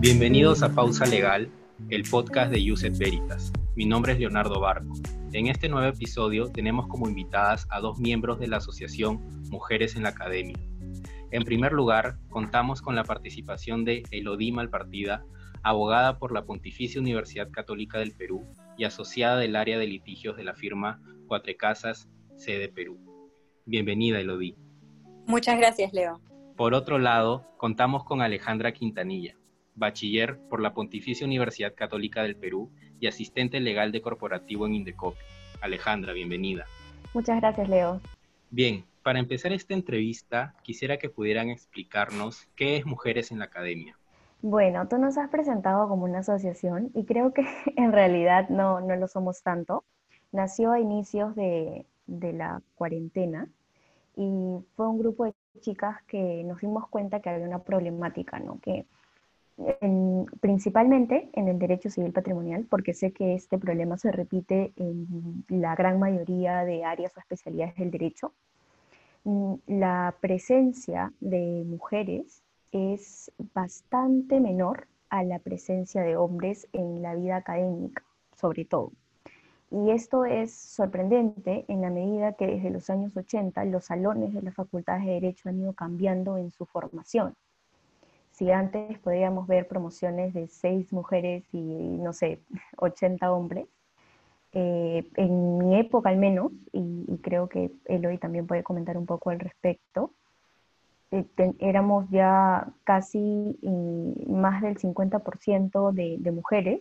Bienvenidos a Pausa Legal, el podcast de Uset Veritas. Mi nombre es Leonardo Barco. En este nuevo episodio tenemos como invitadas a dos miembros de la Asociación Mujeres en la Academia. En primer lugar, contamos con la participación de Elodie Malpartida, abogada por la Pontificia Universidad Católica del Perú y asociada del área de litigios de la firma Cuatro Casas, sede Perú. Bienvenida, Elodie. Muchas gracias, Leo. Por otro lado, contamos con Alejandra Quintanilla, bachiller por la Pontificia Universidad Católica del Perú y asistente legal de corporativo en Indecopi. Alejandra, bienvenida. Muchas gracias, Leo. Bien, para empezar esta entrevista, quisiera que pudieran explicarnos qué es Mujeres en la Academia. Bueno, tú nos has presentado como una asociación y creo que en realidad no, no lo somos tanto. Nació a inicios de, de la cuarentena y fue un grupo de chicas que nos dimos cuenta que había una problemática, ¿no? Que principalmente en el derecho civil patrimonial, porque sé que este problema se repite en la gran mayoría de áreas o especialidades del derecho. Mm, la presencia de mujeres es bastante menor a la presencia de hombres en la vida académica, sobre todo. Y esto es sorprendente en la medida que desde los años 80 los salones de las facultades de Derecho han ido cambiando en su formación. Si antes podíamos ver promociones de seis mujeres y, no sé, 80 hombres, eh, en mi época al menos, y, creo que Eloy también puede comentar un poco al respecto, eh, éramos ya casi más del 50% de, de mujeres,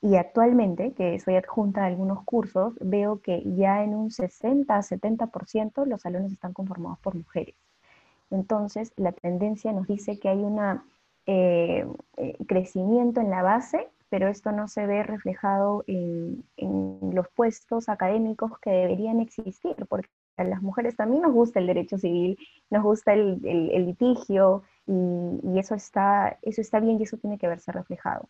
y actualmente, que soy adjunta a algunos cursos, veo que ya en un 60-70% los salones están conformados por mujeres. Entonces, la tendencia nos dice que hay una eh, eh, crecimiento en la base, pero esto no se ve reflejado en, los puestos académicos que deberían existir, porque a las mujeres también nos gusta el derecho civil, nos gusta el, litigio, y, eso, está, eso está bien y eso tiene que verse reflejado.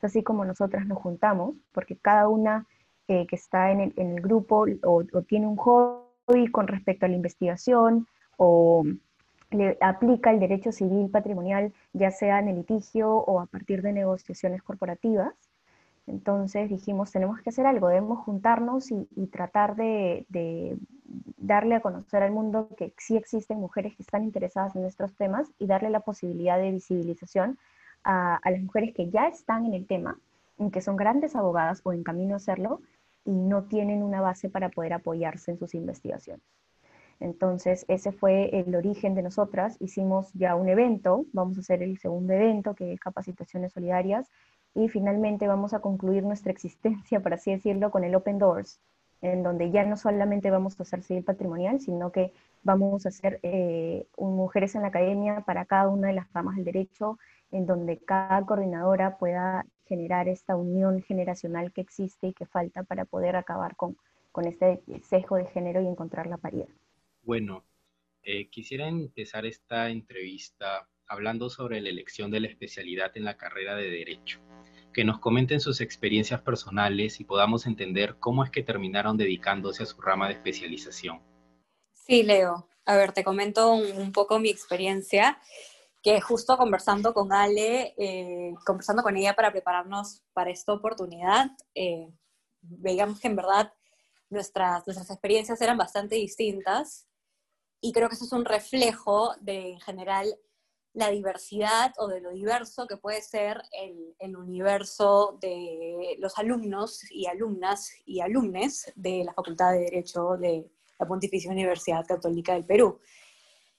Así como nosotras nos juntamos, porque cada una eh, que está en el, grupo o, o, tiene un hobby con respecto a la investigación o le aplica el derecho civil patrimonial, ya sea en el litigio o a partir de negociaciones corporativas. Entonces dijimos, tenemos que hacer algo, debemos juntarnos y, tratar de, darle a conocer al mundo que sí existen mujeres que están interesadas en nuestros temas y darle la posibilidad de visibilización a, a las mujeres que ya están en el tema, que son grandes abogadas o en camino a hacerlo y no tienen una base para poder apoyarse en sus investigaciones. Entonces, ese fue el origen de nosotras. Hicimos ya un evento, vamos a hacer el segundo evento, que es Capacitaciones Solidarias, y finalmente vamos a concluir nuestra existencia, por así decirlo, con el Open Doors, en donde ya no solamente vamos a hacer civil patrimonial, sino que vamos a hacer eh, mujeres en la academia para cada una de las ramas del derecho, en donde cada coordinadora pueda generar esta unión generacional que existe y que falta para poder acabar con, con este sesgo de género y encontrar la paridad. Bueno, eh, quisiera empezar esta entrevista hablando sobre la elección de la especialidad en la carrera de Derecho. Que nos comenten sus experiencias personales y podamos entender cómo es que terminaron dedicándose a su rama de especialización. Sí, Leo. A ver, te comento un, poco mi experiencia, que justo conversando con Ale, eh, conversando con ella para prepararnos para esta oportunidad, eh, veíamos que en verdad nuestras, nuestras experiencias eran bastante distintas y creo que eso es un reflejo de, en general, la diversidad o de lo diverso que puede ser el, el, universo de los alumnos y alumnas y alumnes de la Facultad de Derecho de la Pontificia Universidad Católica del Perú.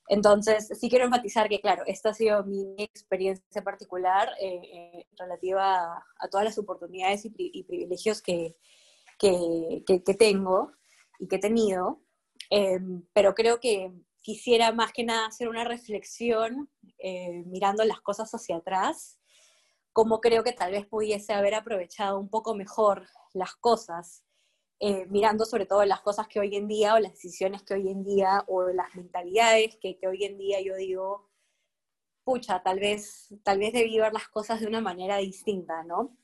Entonces, sí quiero enfatizar que, claro, esta ha sido mi experiencia particular eh, eh, relativa a, todas las oportunidades y, privilegios que, que, tengo y que he tenido. Em, pero creo que quisiera más que nada hacer una reflexión eh, mirando las cosas hacia atrás, como creo que tal vez pudiese haber aprovechado un poco mejor las cosas, eh, mirando sobre todo las cosas que hoy en día, o las decisiones que hoy en día, o las mentalidades que, que hoy en día yo digo, pucha, tal vez, tal vez debí ver las cosas de una manera distinta, ¿no?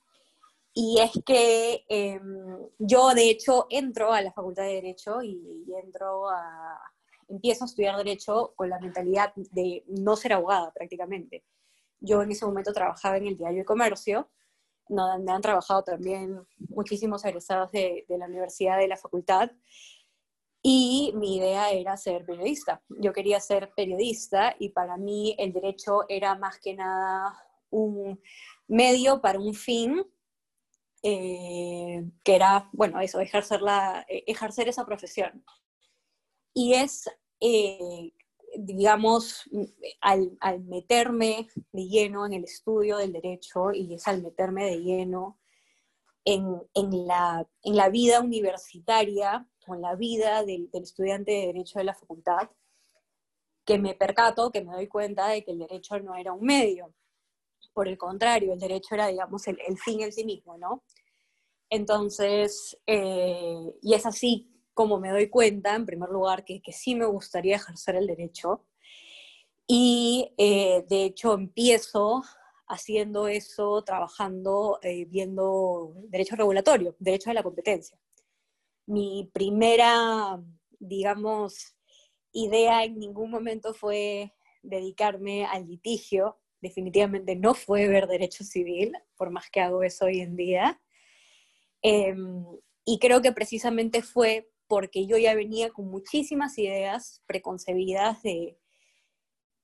Y es que em, yo, de hecho, entro a la Facultad de Derecho y, entro a, empiezo a estudiar derecho con la mentalidad de no ser abogada prácticamente. Yo en ese momento trabajaba en el diario de comercio, donde han trabajado también muchísimos egresados de, la universidad, de la facultad, y mi idea era ser periodista. Yo quería ser periodista y para mí el derecho era más que nada un medio para un fin, eh, que era, bueno, eso, ejercer, la, eh, ejercer esa profesión. Y es, eh, digamos, al, al, meterme de lleno en el estudio del derecho y es al meterme de lleno en, en, la, en la vida universitaria o en la vida del, del estudiante de derecho de la facultad, que me percato, que me doy cuenta de que el derecho no era un medio, por el contrario, el derecho era, digamos, el, el fin en sí mismo, ¿no? Entonces, eh, y es así como me doy cuenta, en primer lugar, que, que sí me gustaría ejercer el derecho. Y eh, de hecho empiezo haciendo eso, trabajando, eh, viendo derecho regulatorio, derecho de la competencia. Mi primera, digamos, idea en ningún momento fue dedicarme al litigio, definitivamente no fue ver derecho civil, por más que hago eso hoy en día. Em, y creo que precisamente fue porque yo ya venía con muchísimas ideas preconcebidas de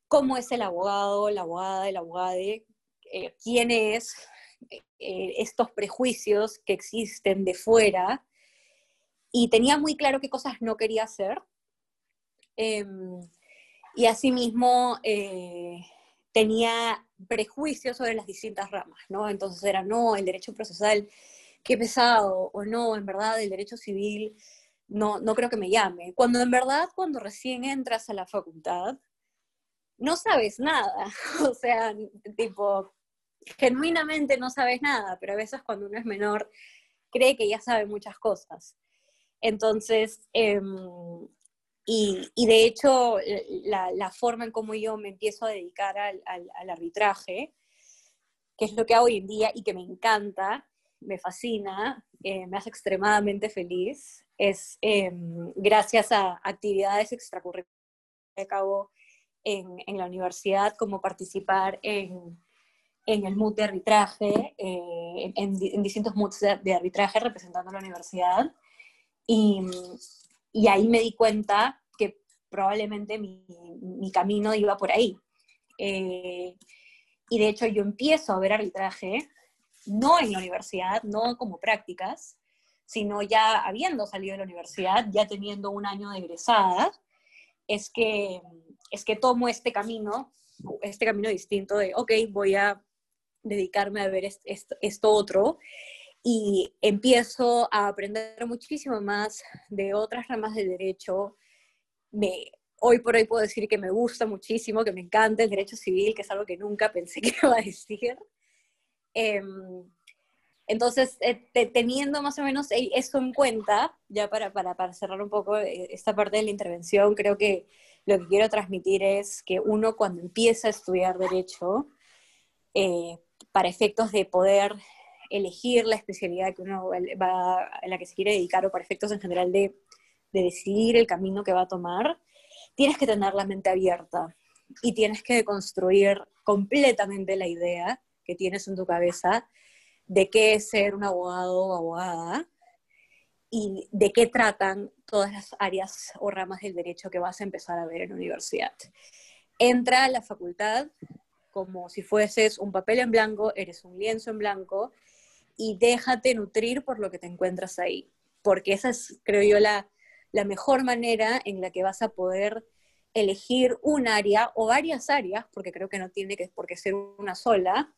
cómo es el abogado, la abogada, el abogado, eh, quién es, eh, estos prejuicios que existen de fuera, y tenía muy claro qué cosas no quería hacer. Em, y asimismo, eh, tenía prejuicios sobre las distintas ramas, ¿no? Entonces era, no, el derecho procesal, qué pesado, o no, en verdad el derecho civil, no, no creo que me llame. Cuando en verdad, cuando recién entras a la facultad, no sabes nada, o sea, tipo, genuinamente no sabes nada, pero a veces cuando uno es menor cree que ya sabe muchas cosas. Entonces, eh, y, de hecho, la, forma en cómo yo me empiezo a dedicar al, al, al, arbitraje, que es lo que hago hoy en día y que me encanta, me fascina, eh, me hace extremadamente feliz, es eh, gracias a actividades extracurriculares que acabo en, en, la universidad, como participar en, en el MUT de arbitraje, eh, en, en, distintos MUTs de, de arbitraje representando a la universidad. Y, y ahí me di cuenta que probablemente mi, mi camino iba por ahí. Eh, y de hecho yo empiezo a ver arbitraje, no en la universidad, no como prácticas, sino ya habiendo salido de la universidad, ya teniendo un año de egresada, es que, es que tomo este camino, este camino distinto de, ok, voy a dedicarme a ver esto, otro, y empiezo a aprender muchísimo más de otras ramas del derecho. Hoy por hoy puedo decir que me gusta muchísimo, que me encanta el derecho civil, que es algo que nunca pensé que iba a decir. Eh, entonces, eh, teniendo más o menos e, eso en cuenta, ya para, para, para, cerrar un poco eh, esta parte de la intervención, creo que lo que quiero transmitir es que uno cuando empieza a estudiar derecho, eh, para efectos de poder elegir la especialidad que uno va, a la que se quiere dedicar o para efectos en general de, de decidir el camino que va a tomar, tienes que tener la mente abierta y tienes que construir completamente la idea que tienes en tu cabeza de qué es ser un abogado o abogada y de qué tratan todas las áreas o ramas del derecho que vas a empezar a ver en la universidad. Entra a la facultad como si fueses un papel en blanco, eres un lienzo en blanco y déjate nutrir por lo que te encuentras ahí, porque esa es, creo yo, la, la mejor manera en la que vas a poder elegir un área o varias áreas, porque creo que no tiene que por qué ser una sola,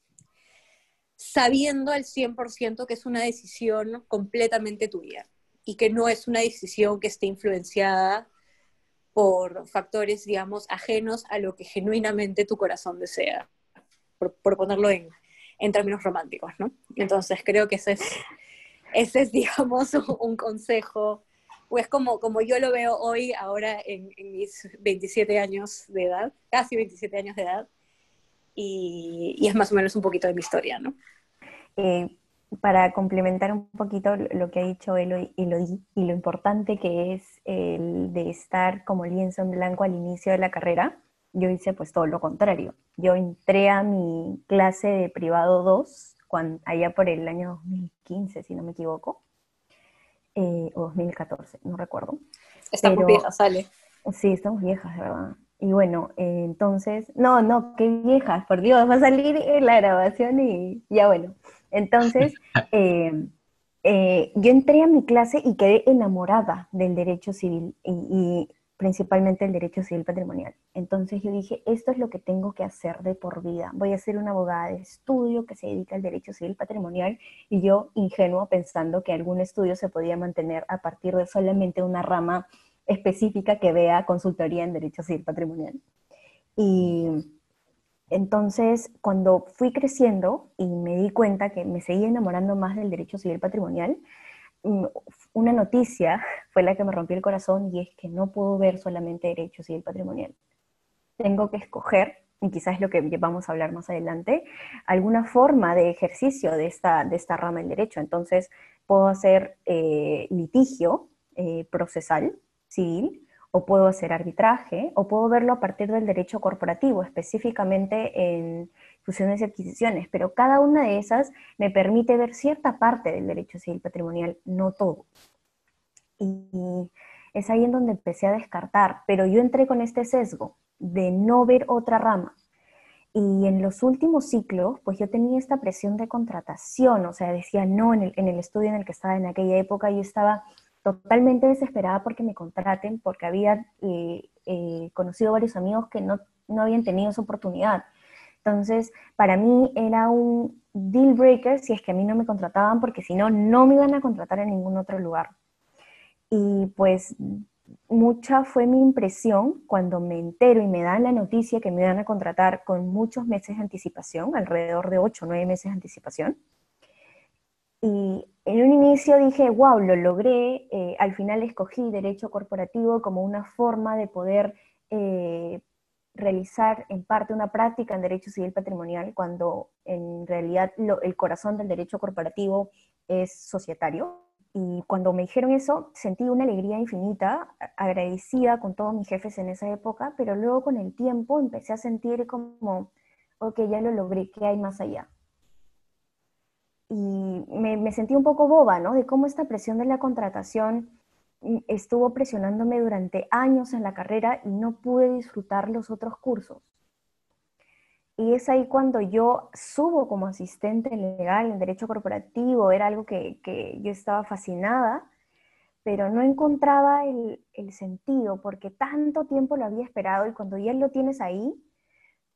sabiendo al 100% que es una decisión completamente tuya y que no es una decisión que esté influenciada por factores, digamos, ajenos a lo que genuinamente tu corazón desea, por, ponerlo en, en términos románticos, ¿no? Entonces creo que ese es, ese es digamos, un consejo, pues como, como yo lo veo hoy, ahora en, en mis 27 años de edad, casi 27 años de edad, y, y, es más o menos un poquito de mi historia, ¿no? Eh, para complementar un poquito lo que ha dicho Elodie, y lo importante que es el de estar como lienzo en blanco al inicio de la carrera, yo hice pues todo lo contrario. Yo entré a mi clase de privado 2, cuando, allá por el año 2015, si no me equivoco, eh, o 2014, no recuerdo. Estamos viejas, sale. Sí, estamos viejas, de verdad. Y bueno, eh, entonces, no, no, qué viejas, por Dios, va a salir la grabación y ya bueno. Entonces, eh, yo entré a mi clase y quedé enamorada del derecho civil y principalmente el derecho civil patrimonial. Entonces yo dije, esto es lo que tengo que hacer de por vida. Voy a ser una abogada de estudio que se dedica al derecho civil patrimonial y yo ingenuo pensando que algún estudio se podía mantener a partir de solamente una rama específica que vea consultoría en derecho civil patrimonial. Y entonces, cuando fui creciendo y me di cuenta que me seguía enamorando más del derecho civil patrimonial, mm, una noticia fue la que me rompió el corazón y es que no puedo ver solamente derecho civil patrimonial. Tengo que escoger, y quizás es lo que vamos a hablar más adelante, alguna forma de ejercicio de esta, de esta rama del derecho. Entonces, puedo hacer eh, litigio eh, procesal, civil, o puedo hacer arbitraje, o puedo verlo a partir del derecho corporativo, específicamente en fusiones y adquisiciones, pero cada una de esas me permite ver cierta parte del derecho civil patrimonial, no todo. Y es ahí en donde empecé a descartar, pero yo entré con este sesgo de no ver otra rama. Y en los últimos ciclos, pues yo tenía esta presión de contratación, o sea, decía no, en el, en el estudio en el que estaba en aquella época, yo estaba totalmente desesperada porque me contraten, porque había eh, eh, conocido varios amigos que no, no habían tenido esa oportunidad. Entonces, para mí era un deal breaker si es que a mí no me contrataban, porque si no, no me iban a contratar en ningún otro lugar. Y pues mucha fue mi impresión cuando me entero y me dan la noticia que me iban a contratar con muchos meses de anticipación, alrededor de 8 o 9 meses de anticipación. Y en un inicio dije, wow, lo logré, eh, al final escogí derecho corporativo como una forma de poder eh, realizar en parte una práctica en derecho civil patrimonial cuando en realidad el corazón del derecho corporativo es societario. Y cuando me dijeron eso, sentí una alegría infinita, agradecida con todos mis jefes en esa época, pero luego con el tiempo empecé a sentir como, ok, ya lo logré, ¿qué hay más allá? Y me, sentí un poco boba, ¿no? De cómo esta presión de la contratación estuvo presionándome durante años en la carrera y no pude disfrutar los otros cursos. Y es ahí cuando yo subo como asistente legal en derecho corporativo, era algo que, yo estaba fascinada, pero no encontraba el, sentido porque tanto tiempo lo había esperado y cuando ya lo tienes ahí,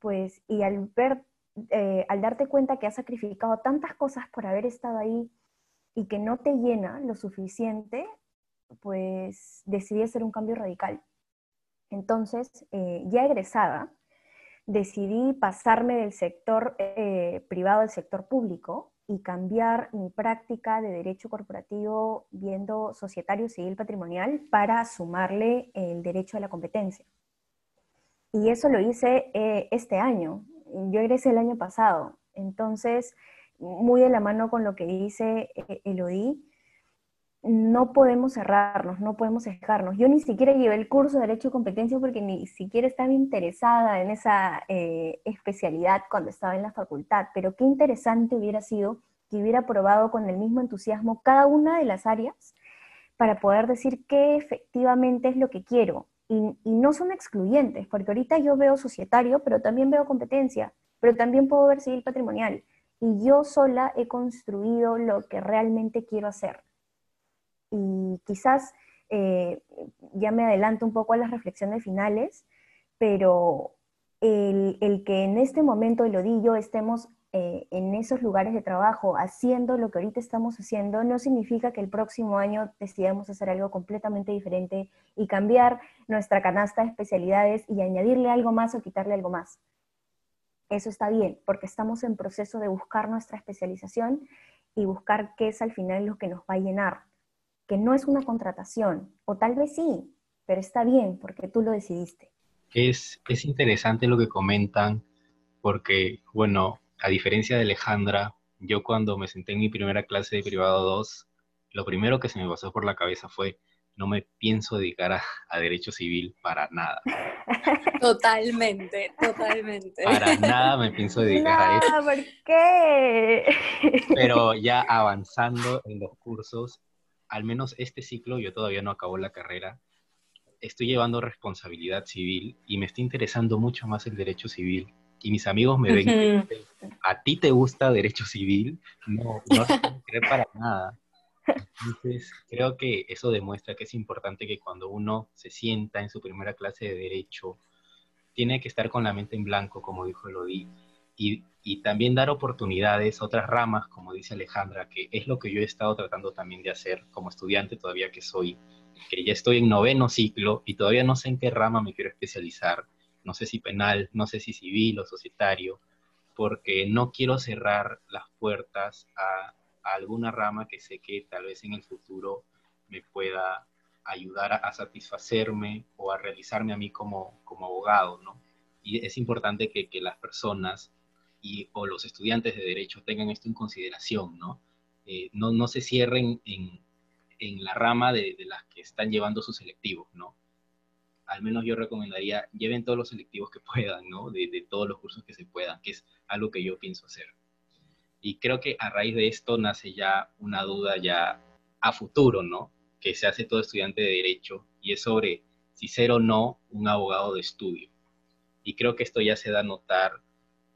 pues, y al ver, eh, al darte cuenta que has sacrificado tantas cosas por haber estado ahí y que no te llena lo suficiente, pues decidí hacer un cambio radical. Entonces, eh, ya egresada, decidí pasarme del sector eh, privado al sector público y cambiar mi práctica de derecho corporativo viendo societario civil patrimonial para sumarle el derecho a la competencia. Y eso lo hice este año. Yo egresé el año pasado. Entonces, muy de la mano con lo que dice Elodie, no podemos cerrarnos, no podemos dejarnos. Yo ni siquiera llevé el curso de Derecho y Competencia porque ni siquiera estaba interesada en esa eh, especialidad cuando estaba en la facultad, pero qué interesante hubiera sido que hubiera probado con el mismo entusiasmo cada una de las áreas para poder decir qué efectivamente es lo que quiero. Y, no son excluyentes, porque ahorita yo veo societario, pero también veo competencia, pero también puedo ver civil patrimonial. Y yo sola he construido lo que realmente quiero hacer y quizás eh, ya me adelanto un poco a las reflexiones finales, pero el, que en este momento, lo di yo, estemos eh, en esos lugares de trabajo haciendo lo que ahorita estamos haciendo, no significa que el próximo año decidamos hacer algo completamente diferente y cambiar nuestra canasta de especialidades y añadirle algo más o quitarle algo más. Eso está bien, porque estamos en proceso de buscar nuestra especialización y buscar qué es al final lo que nos va a llenar que no es una contratación, o tal vez sí, pero está bien porque tú lo decidiste. Es, interesante lo que comentan, porque, bueno, a diferencia de Alejandra, yo cuando me senté en mi primera clase de privado 2, lo primero que se me pasó por la cabeza fue, no me pienso dedicar a, derecho civil para nada. Totalmente, totalmente. Para nada me pienso dedicar a eso. ¿Por qué? Pero ya avanzando en los cursos, al menos este ciclo, yo todavía no acabo la carrera, estoy llevando responsabilidad civil y me está interesando mucho más el derecho civil. Y mis amigos me ven, a ti te gusta derecho civil, no, no te creer para nada. Entonces, creo que eso demuestra que es importante que cuando uno se sienta en su primera clase de derecho, tiene que estar con la mente en blanco, como dijo Elodie, y, y también dar oportunidades a otras ramas, como dice Alejandra, que es lo que yo he estado tratando también de hacer como estudiante todavía que soy, que ya estoy en noveno ciclo y todavía no sé en qué rama me quiero especializar, no sé si penal, no sé si civil o societario, porque no quiero cerrar las puertas a alguna rama que sé que tal vez en el futuro me pueda ayudar a, satisfacerme o a realizarme a mí como, como abogado, ¿no? Y es importante que, que, las personas y, o los estudiantes de derecho tengan esto en consideración, ¿no? Eh, no, no, se cierren en, en la rama de, de, las que están llevando sus selectivos, ¿no? Al menos yo recomendaría, lleven todos los selectivos que puedan, ¿no? De, de todos los cursos que se puedan, que es algo que yo pienso hacer. Y creo que a raíz de esto nace ya una duda ya a futuro, ¿no? Que se hace todo estudiante de derecho y es sobre si ser o no un abogado de estudio. Y creo que esto ya se da a notar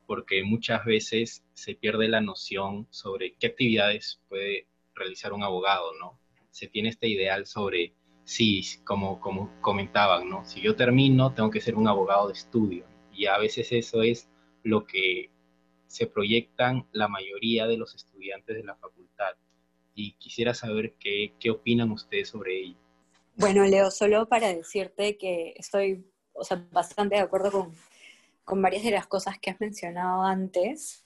porque muchas veces se pierde la noción sobre qué actividades puede realizar un abogado, ¿no? Se tiene este ideal sobre, sí, como, como comentaban, ¿no? Si yo termino, tengo que ser un abogado de estudio. Y a veces eso es lo que se proyectan la mayoría de los estudiantes de la facultad. Y quisiera saber qué, qué opinan ustedes sobre ello. Bueno, Leo, solo para decirte que estoy o sea, bastante de acuerdo con, con varias de las cosas que has mencionado antes.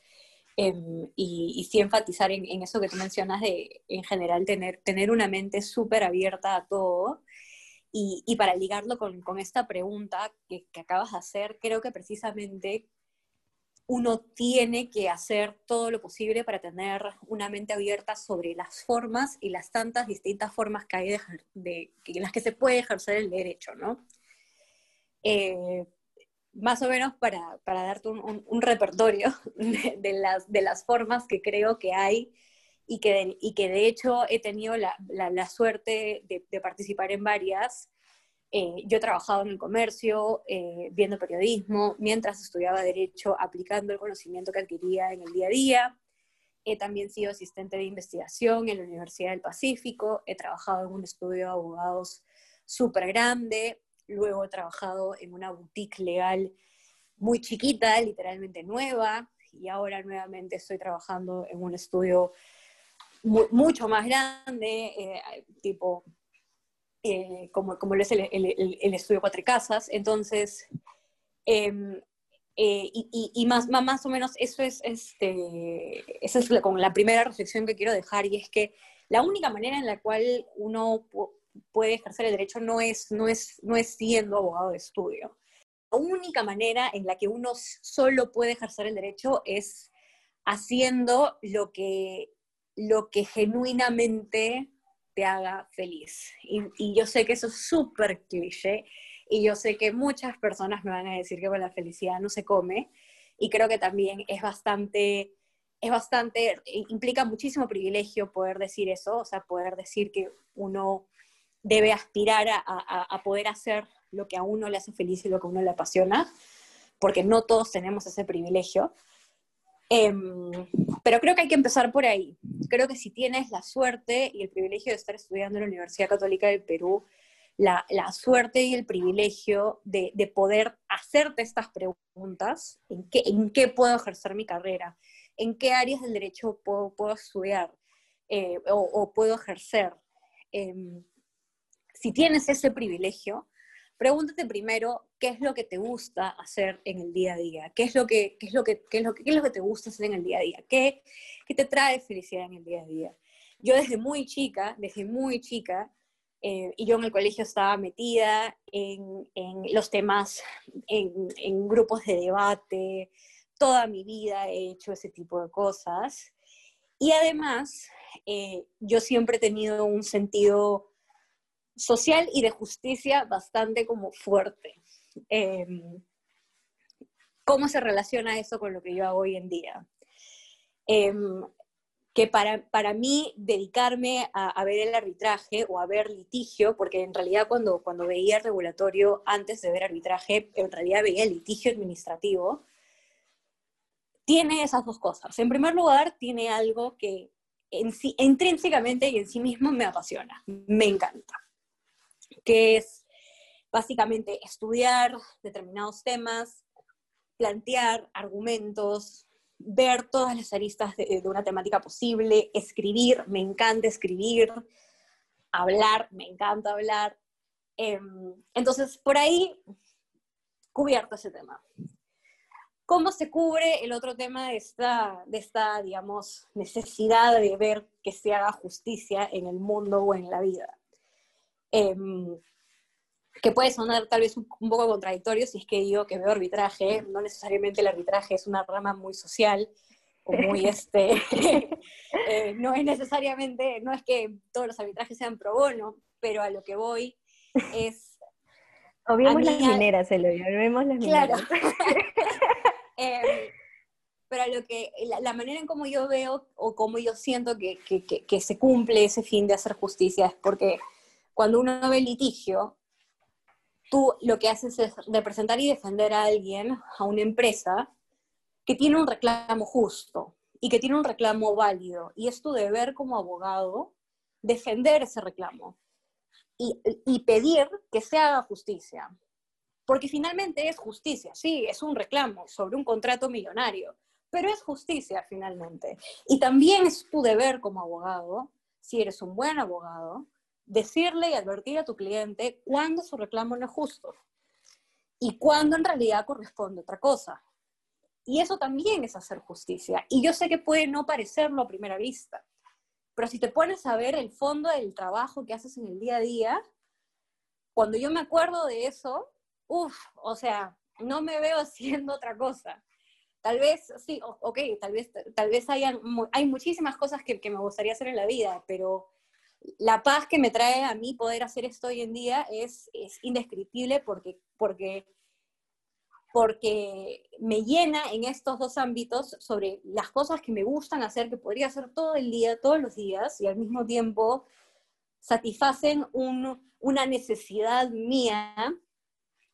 Em, y, sí enfatizar en, eso que tú mencionas de, en general, tener, tener una mente súper abierta a todo. Y, y, para ligarlo con, con esta pregunta que, que, acabas de hacer, creo que precisamente uno tiene que hacer todo lo posible para tener una mente abierta sobre las formas y las tantas distintas formas que hay de, las que se puede ejercer el derecho, ¿no? Eh, más o menos para, para darte un, repertorio de, las, de las formas que creo que hay y que de, y que de hecho he tenido la, la, suerte de, de, participar en varias, eh, yo he trabajado en el comercio, eh, viendo periodismo, mientras estudiaba Derecho, aplicando el conocimiento que adquiría en el día a día. He también sido asistente de investigación en la Universidad del Pacífico, he trabajado en un estudio de abogados súper grande, luego he trabajado en una boutique legal muy chiquita, literalmente nueva, y ahora nuevamente estoy trabajando en un estudio mucho más grande, eh, tipo eh, como, como lo es el, estudio Cuatro Casas. Entonces, eh, eh, y, y, más, más o menos eso es, este, esa es la, la primera reflexión que quiero dejar, y es que la única manera en la cual uno puede ejercer el derecho no es, no es, no es siendo abogado de estudio. La única manera en la que uno solo puede ejercer el derecho es haciendo lo que, lo que genuinamente te haga feliz. Y, yo sé que eso es súper cliché y yo sé que muchas personas me van a decir que con la felicidad no se come y creo que también es bastante, es bastante, implica muchísimo privilegio poder decir eso, o sea, poder decir que uno debe aspirar a, a, a poder hacer lo que a uno le hace feliz y lo que a uno le apasiona, porque no todos tenemos ese privilegio. Eh, pero creo que hay que empezar por ahí. Creo que si tienes la suerte y el privilegio de estar estudiando en la Universidad Católica del Perú, la, la suerte y el privilegio de, de, poder hacerte estas preguntas, ¿en qué, ¿en qué puedo ejercer mi carrera? ¿En qué áreas del derecho puedo, puedo estudiar eh, o, o, puedo ejercer? Eh, si tienes ese privilegio, pregúntate primero qué es lo que te gusta hacer en el día a día, qué es lo que, qué es lo que, qué es lo que, qué es lo que te gusta hacer en el día a día, qué, qué te trae felicidad en el día a día. Yo desde muy chica, desde muy chica, eh, y yo en el colegio estaba metida en, en los temas, en, grupos de debate, toda mi vida he hecho ese tipo de cosas. Y además, eh, yo siempre he tenido un sentido social y de justicia bastante como fuerte. Em, ¿Cómo se relaciona eso con lo que yo hago hoy en día? Em, que para, para mí dedicarme a, ver el arbitraje o a ver litigio, porque en realidad cuando, cuando veía regulatorio antes de ver arbitraje, en realidad veía el litigio administrativo, tiene esas dos cosas. En primer lugar, tiene algo que en sí, intrínsecamente y en sí mismo me apasiona, me encanta, que es básicamente estudiar determinados temas, plantear argumentos, ver todas las aristas de, una temática posible, escribir, me encanta escribir, hablar, me encanta hablar. Em, entonces, por ahí, cubierto ese tema. ¿Cómo se cubre el otro tema de esta, de esta, digamos, necesidad de ver que se haga justicia en el mundo o en la vida? Em, que puede sonar tal vez un, poco contradictorio si es que digo que veo arbitraje, no necesariamente el arbitraje es una rama muy social o muy este, eh, no es necesariamente, no es que todos los arbitrajes sean pro bono, pero a lo que voy es... Obviemos las mineras, Eloy, obviemos las mineras. Claro. Em, pero a lo que, la, manera en cómo yo veo o cómo yo siento que, que, que se cumple ese fin de hacer justicia es porque cuando uno ve litigio, tú lo que haces es representar y defender a alguien, a una empresa, que tiene un reclamo justo y que tiene un reclamo válido. Y es tu deber como abogado defender ese reclamo y, y pedir que se haga justicia. Porque finalmente es justicia, sí, es un reclamo sobre un contrato millonario, pero es justicia finalmente. Y también es tu deber como abogado, si eres un buen abogado, decirle y advertir a tu cliente cuándo su reclamo no es justo y cuándo en realidad corresponde otra cosa. Y eso también es hacer justicia. Y yo sé que puede no parecerlo a primera vista, pero si te pones a ver el fondo del trabajo que haces en el día a día, cuando yo me acuerdo de eso, uff, o sea, no me veo haciendo otra cosa. Tal vez, sí, ok, tal vez, tal vez hayan, hay muchísimas cosas que, que me gustaría hacer en la vida, pero la paz que me trae a mí poder hacer esto hoy en día es, indescriptible porque, porque, porque me llena en estos dos ámbitos sobre las cosas que me gustan hacer, que podría hacer todo el día, todos los días, y al mismo tiempo satisfacen una necesidad mía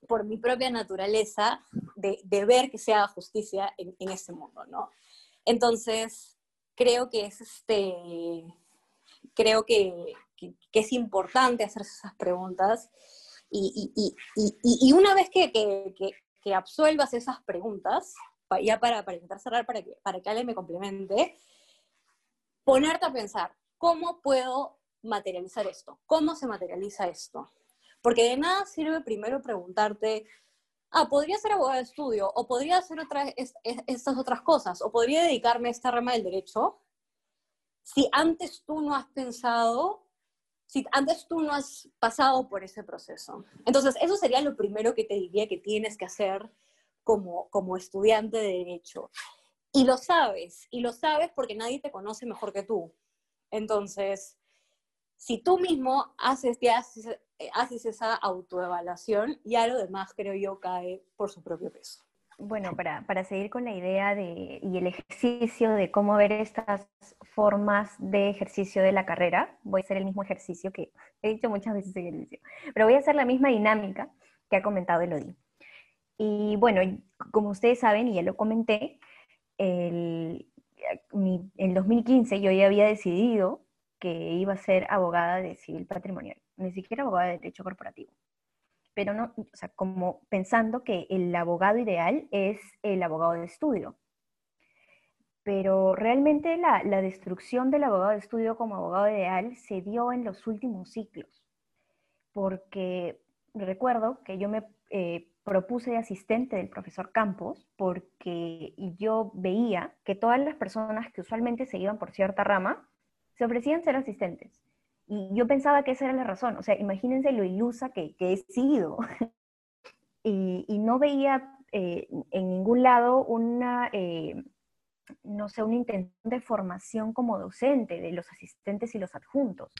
por mi propia naturaleza de, ver que se haga justicia en, en este mundo, ¿no? Entonces, creo que es este creo que, es importante hacerse esas preguntas y, una vez que, que, absuelvas esas preguntas, ya para, para intentar cerrar, para que, para que Ale me complemente, ponerte a pensar, ¿cómo puedo materializar esto? ¿Cómo se materializa esto? Porque de nada sirve primero preguntarte, ah, podría ser abogado de estudio, o podría hacer otras, estas otras cosas, o podría dedicarme a esta rama del derecho, si antes tú no has pensado, si antes tú no has pasado por ese proceso. Entonces, eso sería lo primero que te diría que tienes que hacer como, como estudiante de derecho. Y lo sabes, y lo sabes porque nadie te conoce mejor que tú. Entonces, si tú mismo haces, haces, haces esa autoevaluación, ya lo demás creo yo cae por su propio peso bueno, para, para, seguir con la idea de, y el ejercicio de cómo ver estas formas de ejercicio de la carrera, voy a hacer el mismo ejercicio que he dicho muchas veces en el inicio, pero voy a hacer la misma dinámica que ha comentado Elodie. Y bueno, como ustedes saben, y ya lo comenté, el, en 2015 yo ya había decidido que iba a ser abogada de civil patrimonial, ni siquiera abogada de derecho corporativo pero no, o sea, como pensando que el abogado ideal es el abogado de estudio. Pero realmente la, destrucción del abogado de estudio como abogado ideal se dio en los últimos ciclos, porque recuerdo que yo me eh, propuse de asistente del profesor Campos porque yo veía que todas las personas que usualmente se iban por cierta rama se ofrecían ser asistentes y yo pensaba que esa era la razón. O sea, imagínense lo ilusa que, que he sido. y, no veía eh, en ningún lado una, eh, no sé, una intención de formación como docente de los asistentes y los adjuntos.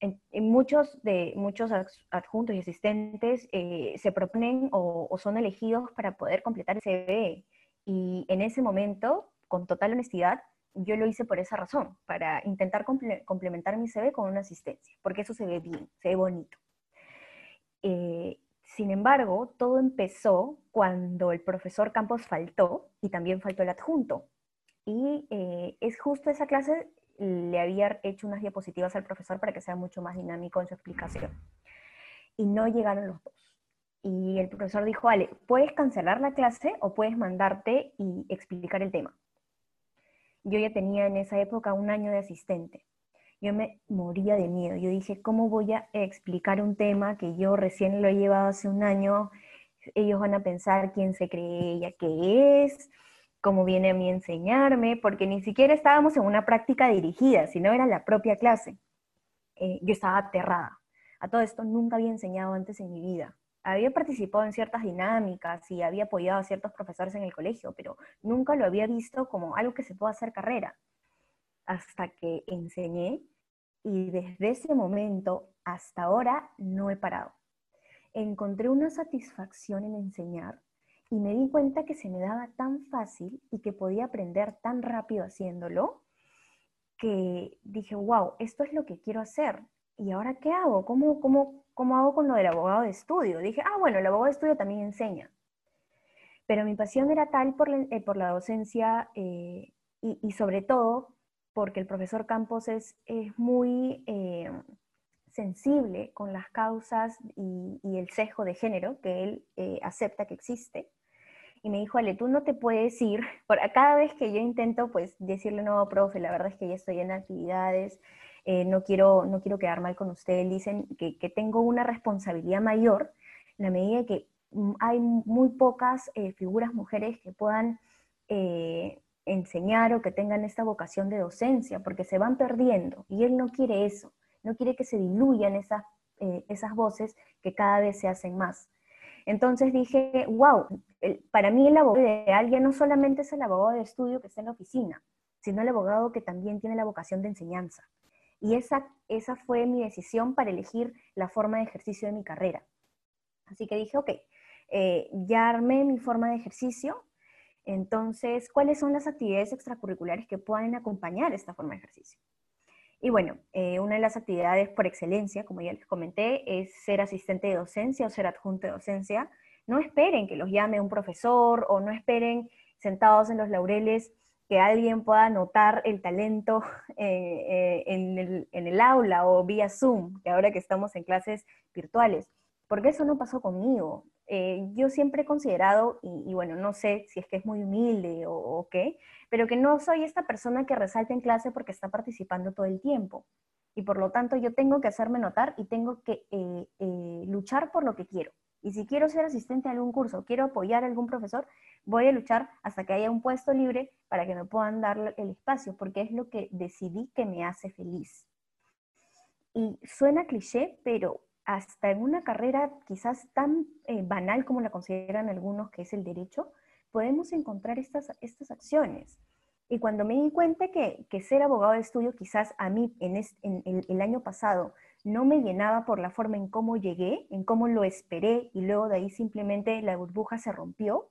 En, muchos, de, muchos adjuntos y asistentes eh, se proponen o, son elegidos para poder completar el CBE. Y en ese momento, con total honestidad, yo lo hice por esa razón, para intentar complementar mi CV con una asistencia, porque eso se ve bien, se ve bonito. Eh, sin embargo, todo empezó cuando el profesor Campos faltó y también faltó el adjunto. Y eh, es justo esa clase le había hecho unas diapositivas al profesor para que sea mucho más dinámico en su explicación. Y no llegaron los dos. Y el profesor dijo, vale, puedes cancelar la clase o puedes mandarte y explicar el tema. Yo ya tenía en esa época un año de asistente. Yo me moría de miedo. Yo dije, ¿cómo voy a explicar un tema que yo recién lo he llevado hace un año? Ellos van a pensar quién se cree ella que es, cómo viene a mí enseñarme, porque ni siquiera estábamos en una práctica dirigida, sino era la propia clase. Eh, yo estaba aterrada. A todo esto nunca había enseñado antes en mi vida. Había participado en ciertas dinámicas y había apoyado a ciertos profesores en el colegio, pero nunca lo había visto como algo que se pueda hacer carrera. Hasta que enseñé y desde ese momento hasta ahora no he parado. Encontré una satisfacción en enseñar y me di cuenta que se me daba tan fácil y que podía aprender tan rápido haciéndolo, que dije, wow, esto es lo que quiero hacer. ¿Y ahora qué hago? ¿Cómo, cómo, cómo hago con lo del abogado de estudio? Dije, ah, bueno, el abogado de estudio también enseña. Pero mi pasión era tal por la, eh, docencia eh, y, sobre todo porque el profesor Campos es, muy... Eh, sensible con las causas y, el sesgo de género que él acepta que existe. Y me dijo, Ale, tú no te puedes ir, por, cada vez que yo intento pues decirle, no, profe, la verdad es que ya estoy en actividades, eh, no, quiero, no quiero quedar mal con usted, dicen que, que tengo una responsabilidad mayor, en la medida que hay muy pocas eh, figuras mujeres que puedan enseñar o que tengan esta vocación de docencia, porque se van perdiendo, y él no quiere eso no quiere que se diluyan esas, eh, esas voces que cada vez se hacen más. Entonces dije, wow, para mí el abogado ideal ya no solamente es el abogado de estudio que está en la oficina, sino el abogado que también tiene la vocación de enseñanza. Y esa, esa fue mi decisión para elegir la forma de ejercicio de mi carrera. Así que dije, ok, eh, ya armé mi forma de ejercicio, entonces, ¿cuáles son las actividades extracurriculares que pueden acompañar esta forma de ejercicio? Y bueno, eh, una de las actividades por excelencia, como ya les comenté, es ser asistente de docencia o ser adjunto de docencia. No esperen que los llame un profesor o no esperen sentados en los laureles que alguien pueda notar el talento eh, eh, en, el, aula o vía Zoom, que ahora que estamos en clases virtuales, porque eso no pasó conmigo. Eh, yo siempre he considerado, y, bueno, no sé si es que es muy humilde o, qué, pero que no soy esta persona que resalta en clase porque está participando todo el tiempo. Y por lo tanto yo tengo que hacerme notar y tengo que luchar por lo que quiero. Y si quiero ser asistente a algún curso, quiero apoyar a algún profesor, voy a luchar hasta que haya un puesto libre para que me puedan dar el espacio, porque es lo que decidí que me hace feliz. Y suena cliché, pero hasta en una carrera quizás tan eh, banal como la consideran algunos, que es el derecho, podemos encontrar estas, estas acciones. Y cuando me di cuenta que, ser abogado de estudio quizás a mí en, el año pasado no me llenaba por la forma en cómo llegué, en cómo lo esperé y luego de ahí simplemente la burbuja se rompió,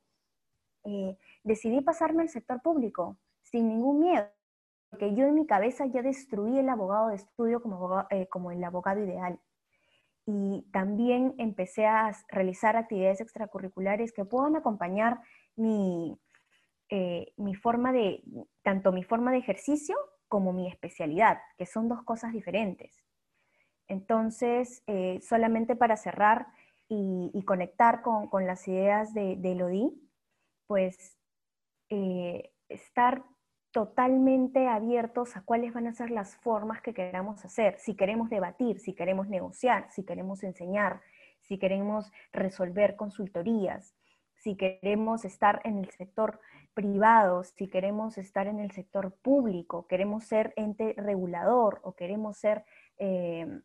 eh, decidí pasarme al sector público sin ningún miedo, porque yo en mi cabeza ya destruí el abogado de estudio como, eh, como el abogado ideal y también empecé a realizar actividades extracurriculares que puedan acompañar mi, eh, mi forma de, tanto mi forma de ejercicio como mi especialidad, que son dos cosas diferentes. Entonces, eh, solamente para cerrar y, conectar con, las ideas de, de Elodie, pues eh, estar totalmente abiertos a cuáles van a ser las formas que queramos hacer, si queremos debatir, si queremos negociar, si queremos enseñar, si queremos resolver consultorías, si queremos estar en el sector privado, si queremos estar en el sector público, queremos ser ente regulador o queremos ser, eh,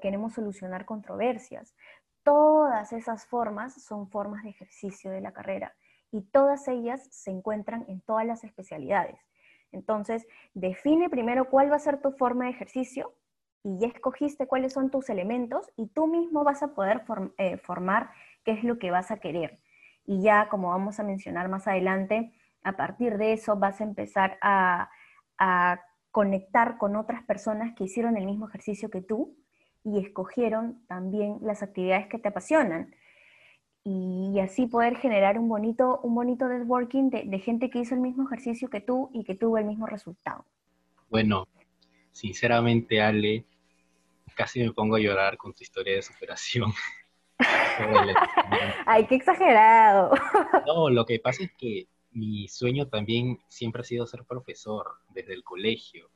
queremos solucionar controversias. Todas esas formas son formas de ejercicio de la carrera y todas ellas se encuentran en todas las especialidades. Entonces, define primero cuál va a ser tu forma de ejercicio y ya escogiste cuáles son tus elementos y tú mismo vas a poder eh, formar qué es lo que vas a querer. Y ya, como vamos a mencionar más adelante, a partir de eso vas a empezar a, a conectar con otras personas que hicieron el mismo ejercicio que tú y escogieron también las actividades que te apasionan y así poder generar un bonito, un bonito networking de, de, gente que hizo el mismo ejercicio que tú y que tuvo el mismo resultado. Bueno, sinceramente Ale, casi me pongo a llorar con tu historia de superación. Ay, qué exagerado. No, lo que pasa es que mi sueño también siempre ha sido ser profesor desde el colegio.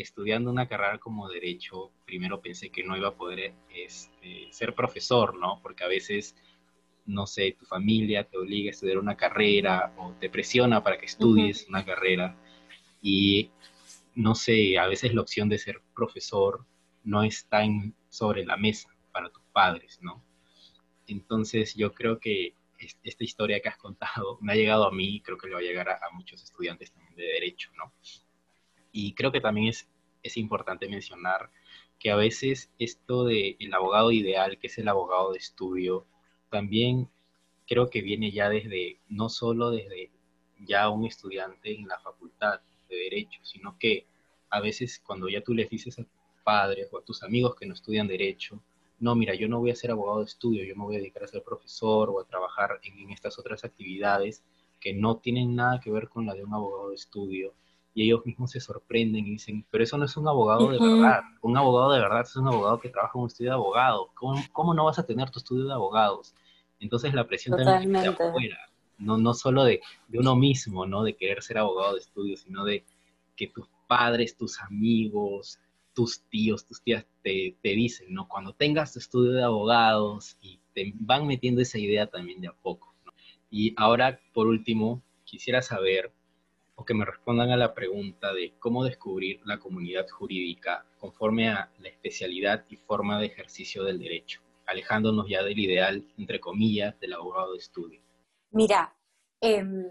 Estudiando una carrera como derecho, primero pensé que no iba a poder este, ser profesor, ¿no? Porque a veces no sé, tu familia te obliga a estudiar una carrera o te presiona para que estudies una carrera y no sé, a veces la opción de ser profesor no está en, sobre la mesa para tus padres, ¿no? Entonces yo creo que esta historia que has contado me ha llegado a mí, creo que le va a llegar a, muchos estudiantes también de derecho, ¿no? Y creo que también es, es importante mencionar que a veces esto de el abogado ideal, que es el abogado de estudio, también creo que viene ya desde, no solo desde ya un estudiante en la facultad de Derecho, sino que a veces cuando ya tú les dices a tus padres o a tus amigos que no estudian Derecho, no, mira, yo no voy a ser abogado de estudio, yo me voy a dedicar a ser profesor o a trabajar en, estas otras actividades que no tienen nada que ver con la de un abogado de estudio. Y ellos mismos se sorprenden y dicen, pero eso no es un abogado de verdad. Un abogado de verdad es un abogado que trabaja en un estudio de abogados. ¿Cómo, cómo no vas a tener tu estudio de abogados? Entonces la presión también de afuera, no, no solo de, de, uno mismo, ¿no? De querer ser abogado de estudio, sino de que tus padres, tus amigos, tus tíos, tus tías te, te dicen, ¿no? Cuando tengas tu estudio de abogados y te van metiendo esa idea también de a poco. ¿no? Y ahora, por último, quisiera saber o que me respondan a la pregunta de cómo descubrir la comunidad jurídica conforme a la especialidad y forma de ejercicio del derecho alejándonos ya del ideal, entre comillas, del abogado de estudio? Mira, em,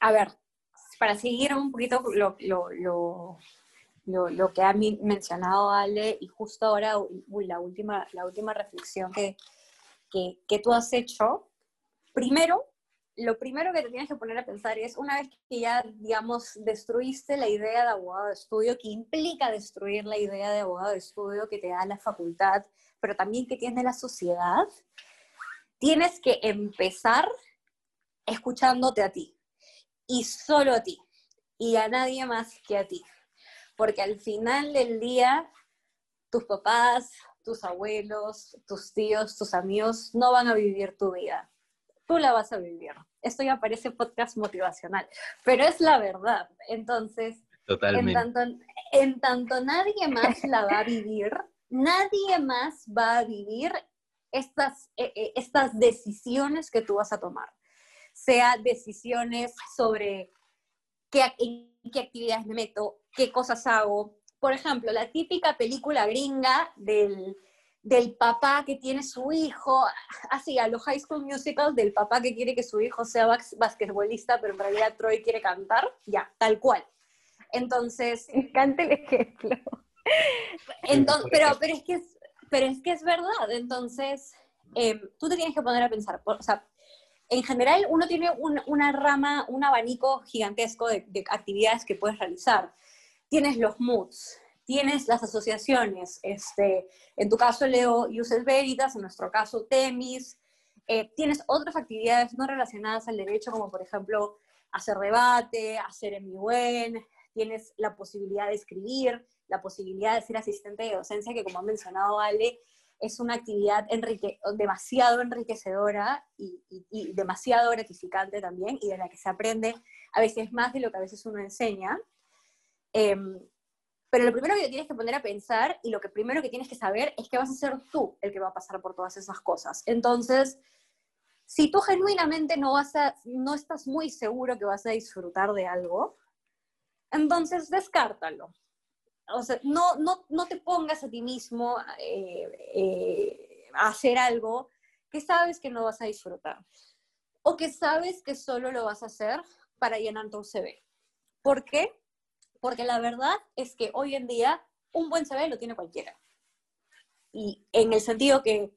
a ver, para seguir un poquito lo, lo, que ha mencionado Ale, y justo ahora la, última, la última reflexión que, que, que tú has hecho, primero, lo primero que te tienes que poner a pensar es, una vez que ya, digamos, destruiste la idea de abogado de estudio, que implica destruir la idea de abogado de estudio que te da la facultad, pero también que tiene la sociedad, tienes que empezar escuchándote a ti, y solo a ti, y a nadie más que a ti. Porque al final del día, tus papás, tus abuelos, tus tíos, tus amigos no van a vivir tu vida tú la vas a vivir. Esto ya parece podcast motivacional, pero es la verdad. Entonces, En, tanto, en tanto nadie más la va a vivir, nadie más va a vivir estas, eh, eh, estas decisiones que tú vas a tomar. Sea decisiones sobre qué, en qué actividades me meto, qué cosas hago. Por ejemplo, la típica película gringa del del papá que tiene su hijo, así a los high school musicals, del papá que quiere que su hijo sea basquetbolista, pero en realidad Troy quiere cantar, ya, tal cual. Entonces... Cante el ejemplo. Entonces, pero, pero, es que es, pero es que es verdad, entonces em, tú te tienes que poner a pensar, o sea, en general uno tiene una rama, un abanico gigantesco de, de actividades que puedes realizar. Tienes los moods, tienes las asociaciones, este, en tu caso Leo Uses Veritas, en nuestro caso Temis, eh, tienes otras actividades no relacionadas al derecho, como por ejemplo hacer debate, hacer MIUEN, tienes la posibilidad de escribir, la posibilidad de ser asistente de docencia, que como ha mencionado Ale, es una actividad demasiado enriquecedora y, demasiado gratificante también, y de la que se aprende a veces más de lo que a veces uno enseña. Em, pero lo primero que tienes que poner a pensar y lo que primero que tienes que saber es que vas a ser tú el que va a pasar por todas esas cosas. Entonces, si tú genuinamente no, vas a, no estás muy seguro que vas a disfrutar de algo, entonces descártalo. O sea, no, no, no te pongas a ti mismo eh, eh, a hacer algo que sabes que no vas a disfrutar. o que sabes que solo lo vas a hacer para llenar tu CV. ¿Por qué? Porque la verdad es que hoy en día un buen CV lo tiene cualquiera. Y en el sentido que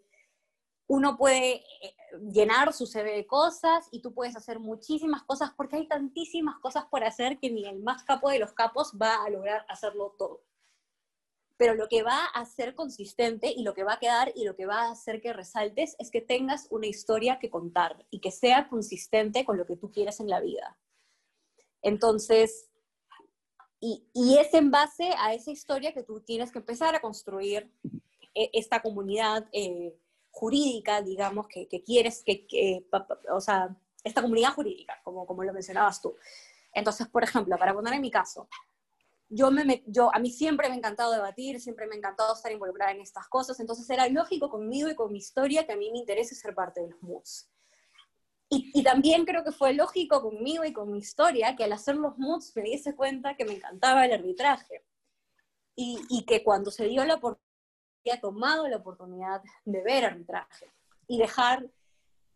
uno puede eh, llenar su CV de cosas y tú puedes hacer muchísimas cosas porque hay tantísimas cosas por hacer que ni el más capo de los capos va a lograr hacerlo todo. Pero lo que va a ser consistente y lo que va a quedar y lo que va a hacer que resaltes es que tengas una historia que contar y que sea consistente con lo que tú quieres en la vida. Entonces, y, es en base a esa historia que tú tienes que empezar a construir eh, esta comunidad. Eh, jurídica, digamos, que, quieres, que, o sea, esta comunidad jurídica, como, como lo mencionabas tú. Entonces, por ejemplo, para poner en mi caso, yo, me, yo, a mí siempre me ha encantado debatir, siempre me ha encantado estar involucrada en estas cosas, entonces era lógico conmigo y con mi historia que a mí me interese ser parte de los MOOCs. Y, y, también creo que fue lógico conmigo y con mi historia que al hacer los MOOCs me diese cuenta que me encantaba el arbitraje. Y, y que cuando se dio la oportunidad tomado la oportunidad de ver arbitraje y dejar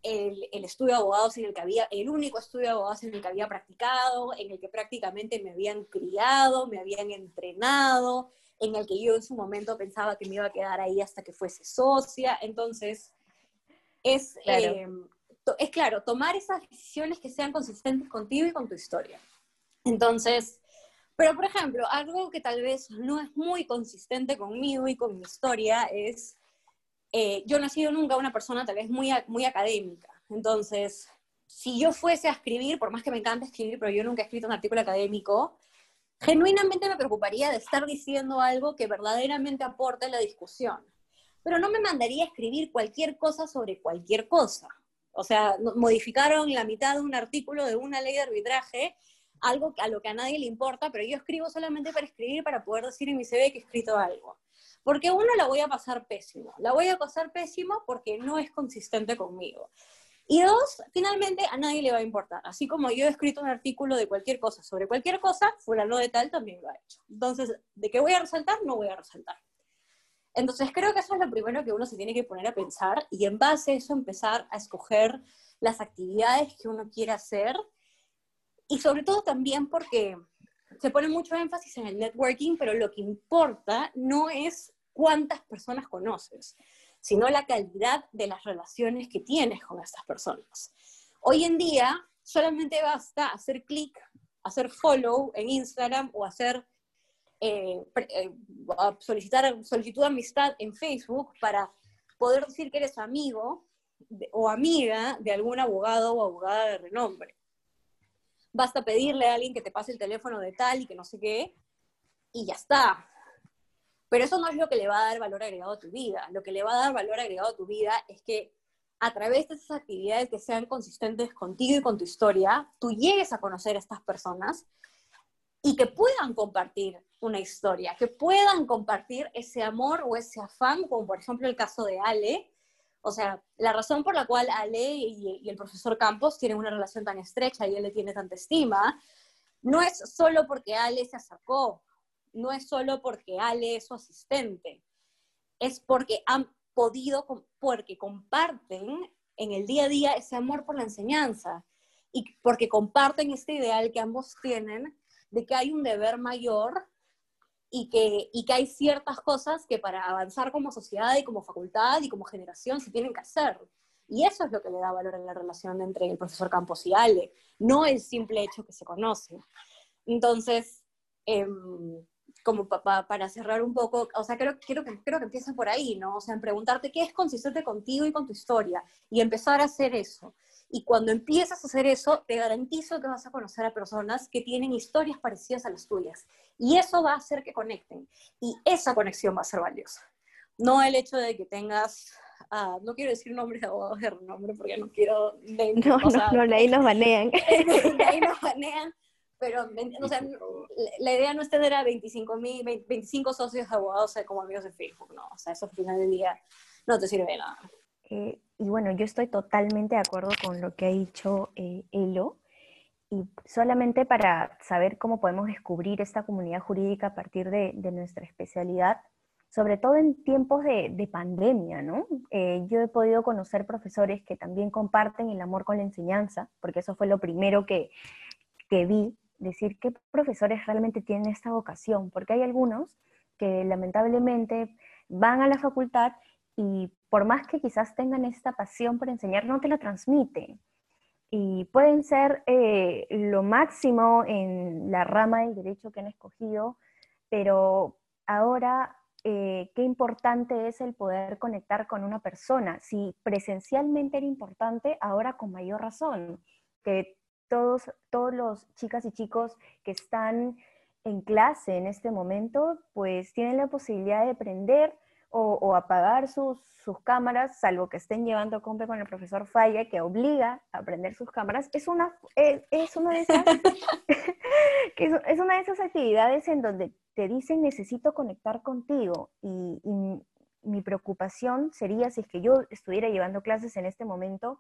el, el, estudio de abogados en el que había, el único estudio de abogados en el que había practicado, en el que prácticamente me habían criado, me habían entrenado, en el que yo en su momento pensaba que me iba a quedar ahí hasta que fuese socia. Entonces, es claro, eh, es claro tomar esas decisiones que sean consistentes contigo y con tu historia. Entonces, pero, por ejemplo, algo que tal vez no es muy consistente conmigo y con mi historia es, eh, yo no he sido nunca una persona tal vez muy, muy académica. Entonces, si yo fuese a escribir, por más que me encante escribir, pero yo nunca he escrito un artículo académico, genuinamente me preocuparía de estar diciendo algo que verdaderamente aporte a la discusión. Pero no me mandaría a escribir cualquier cosa sobre cualquier cosa. O sea, modificaron la mitad de un artículo de una ley de arbitraje algo a lo que a nadie le importa, pero yo escribo solamente para escribir, para poder decir en mi CV que he escrito algo. Porque uno, la voy a pasar pésimo. La voy a pasar pésimo porque no es consistente conmigo. Y dos, finalmente a nadie le va a importar. Así como yo he escrito un artículo de cualquier cosa sobre cualquier cosa, fulano de tal también lo ha hecho. Entonces, ¿de qué voy a resaltar? No voy a resaltar. Entonces, creo que eso es lo primero que uno se tiene que poner a pensar y en base a eso empezar a escoger las actividades que uno quiere hacer y sobre todo también porque se pone mucho énfasis en el networking, pero lo que importa no es cuántas personas conoces, sino la calidad de las relaciones que tienes con estas personas. Hoy en día solamente basta hacer clic, hacer follow en Instagram o hacer eh, eh, solicitar solicitud de amistad en Facebook para poder decir que eres amigo o amiga de algún abogado o abogada de renombre basta pedirle a alguien que te pase el teléfono de tal y que no sé qué, y ya está. Pero eso no es lo que le va a dar valor agregado a tu vida. Lo que le va a dar valor agregado a tu vida es que a través de esas actividades que sean consistentes contigo y con tu historia, tú llegues a conocer a estas personas y que puedan compartir una historia, que puedan compartir ese amor o ese afán, como por ejemplo el caso de Ale, o sea, la razón por la cual Ale y, el profesor Campos tienen una relación tan estrecha y él le tiene tanta estima, no es solo porque Ale se acercó, no es solo porque Ale es su asistente, es porque han podido, porque comparten en el día a día ese amor por la enseñanza y porque comparten este ideal que ambos tienen de que hay un deber mayor y que, y que hay ciertas cosas que para avanzar como sociedad y como facultad y como generación se tienen que hacer. Y eso es lo que le da valor en la relación entre el profesor Campos y Ale, no el simple hecho que se conoce. Entonces, em, como para cerrar un poco, o sea, creo, quiero que, creo que empieza por ahí, ¿no? O sea, en preguntarte qué es consistente contigo y con tu historia y empezar a hacer eso. Y cuando empiezas a hacer eso, te garantizo que vas a conocer a personas que tienen historias parecidas a las tuyas. Y eso va a hacer que conecten. Y esa conexión va a ser valiosa. No el hecho de que tengas, ah, no quiero decir nombres de abogados de renombre porque no quiero... no, no, no, ahí nos banean. ahí nos banean. Pero, o sea, la idea no es tener a 25, 25 socios de abogados como amigos de Facebook, no. O sea, eso al final del día no te sirve de nada. Eh, y bueno, yo estoy totalmente de acuerdo con lo que ha dicho eh, Elo. Y solamente para saber cómo podemos descubrir esta comunidad jurídica a partir de, nuestra especialidad, sobre todo en tiempos de, pandemia, ¿no? Eh, yo he podido conocer profesores que también comparten el amor con la enseñanza, porque eso fue lo primero que, que vi, decir qué profesores realmente tienen esta vocación, porque hay algunos que lamentablemente van a la facultad y por más que quizás tengan esta pasión por enseñar, no te la transmiten. Y pueden ser eh, lo máximo en la rama del derecho que han escogido, pero ahora eh, qué importante es el poder conectar con una persona. Si presencialmente era importante, ahora con mayor razón, que todos, todos los chicas y chicos que están en clase en este momento, pues tienen la posibilidad de aprender o, apagar sus, cámaras, salvo que estén llevando compe con el profesor Falla, que obliga a prender sus cámaras, es una, es, una de esas, es, una de esas actividades en donde te dicen necesito conectar contigo y, y mi preocupación sería si es que yo estuviera llevando clases en este momento,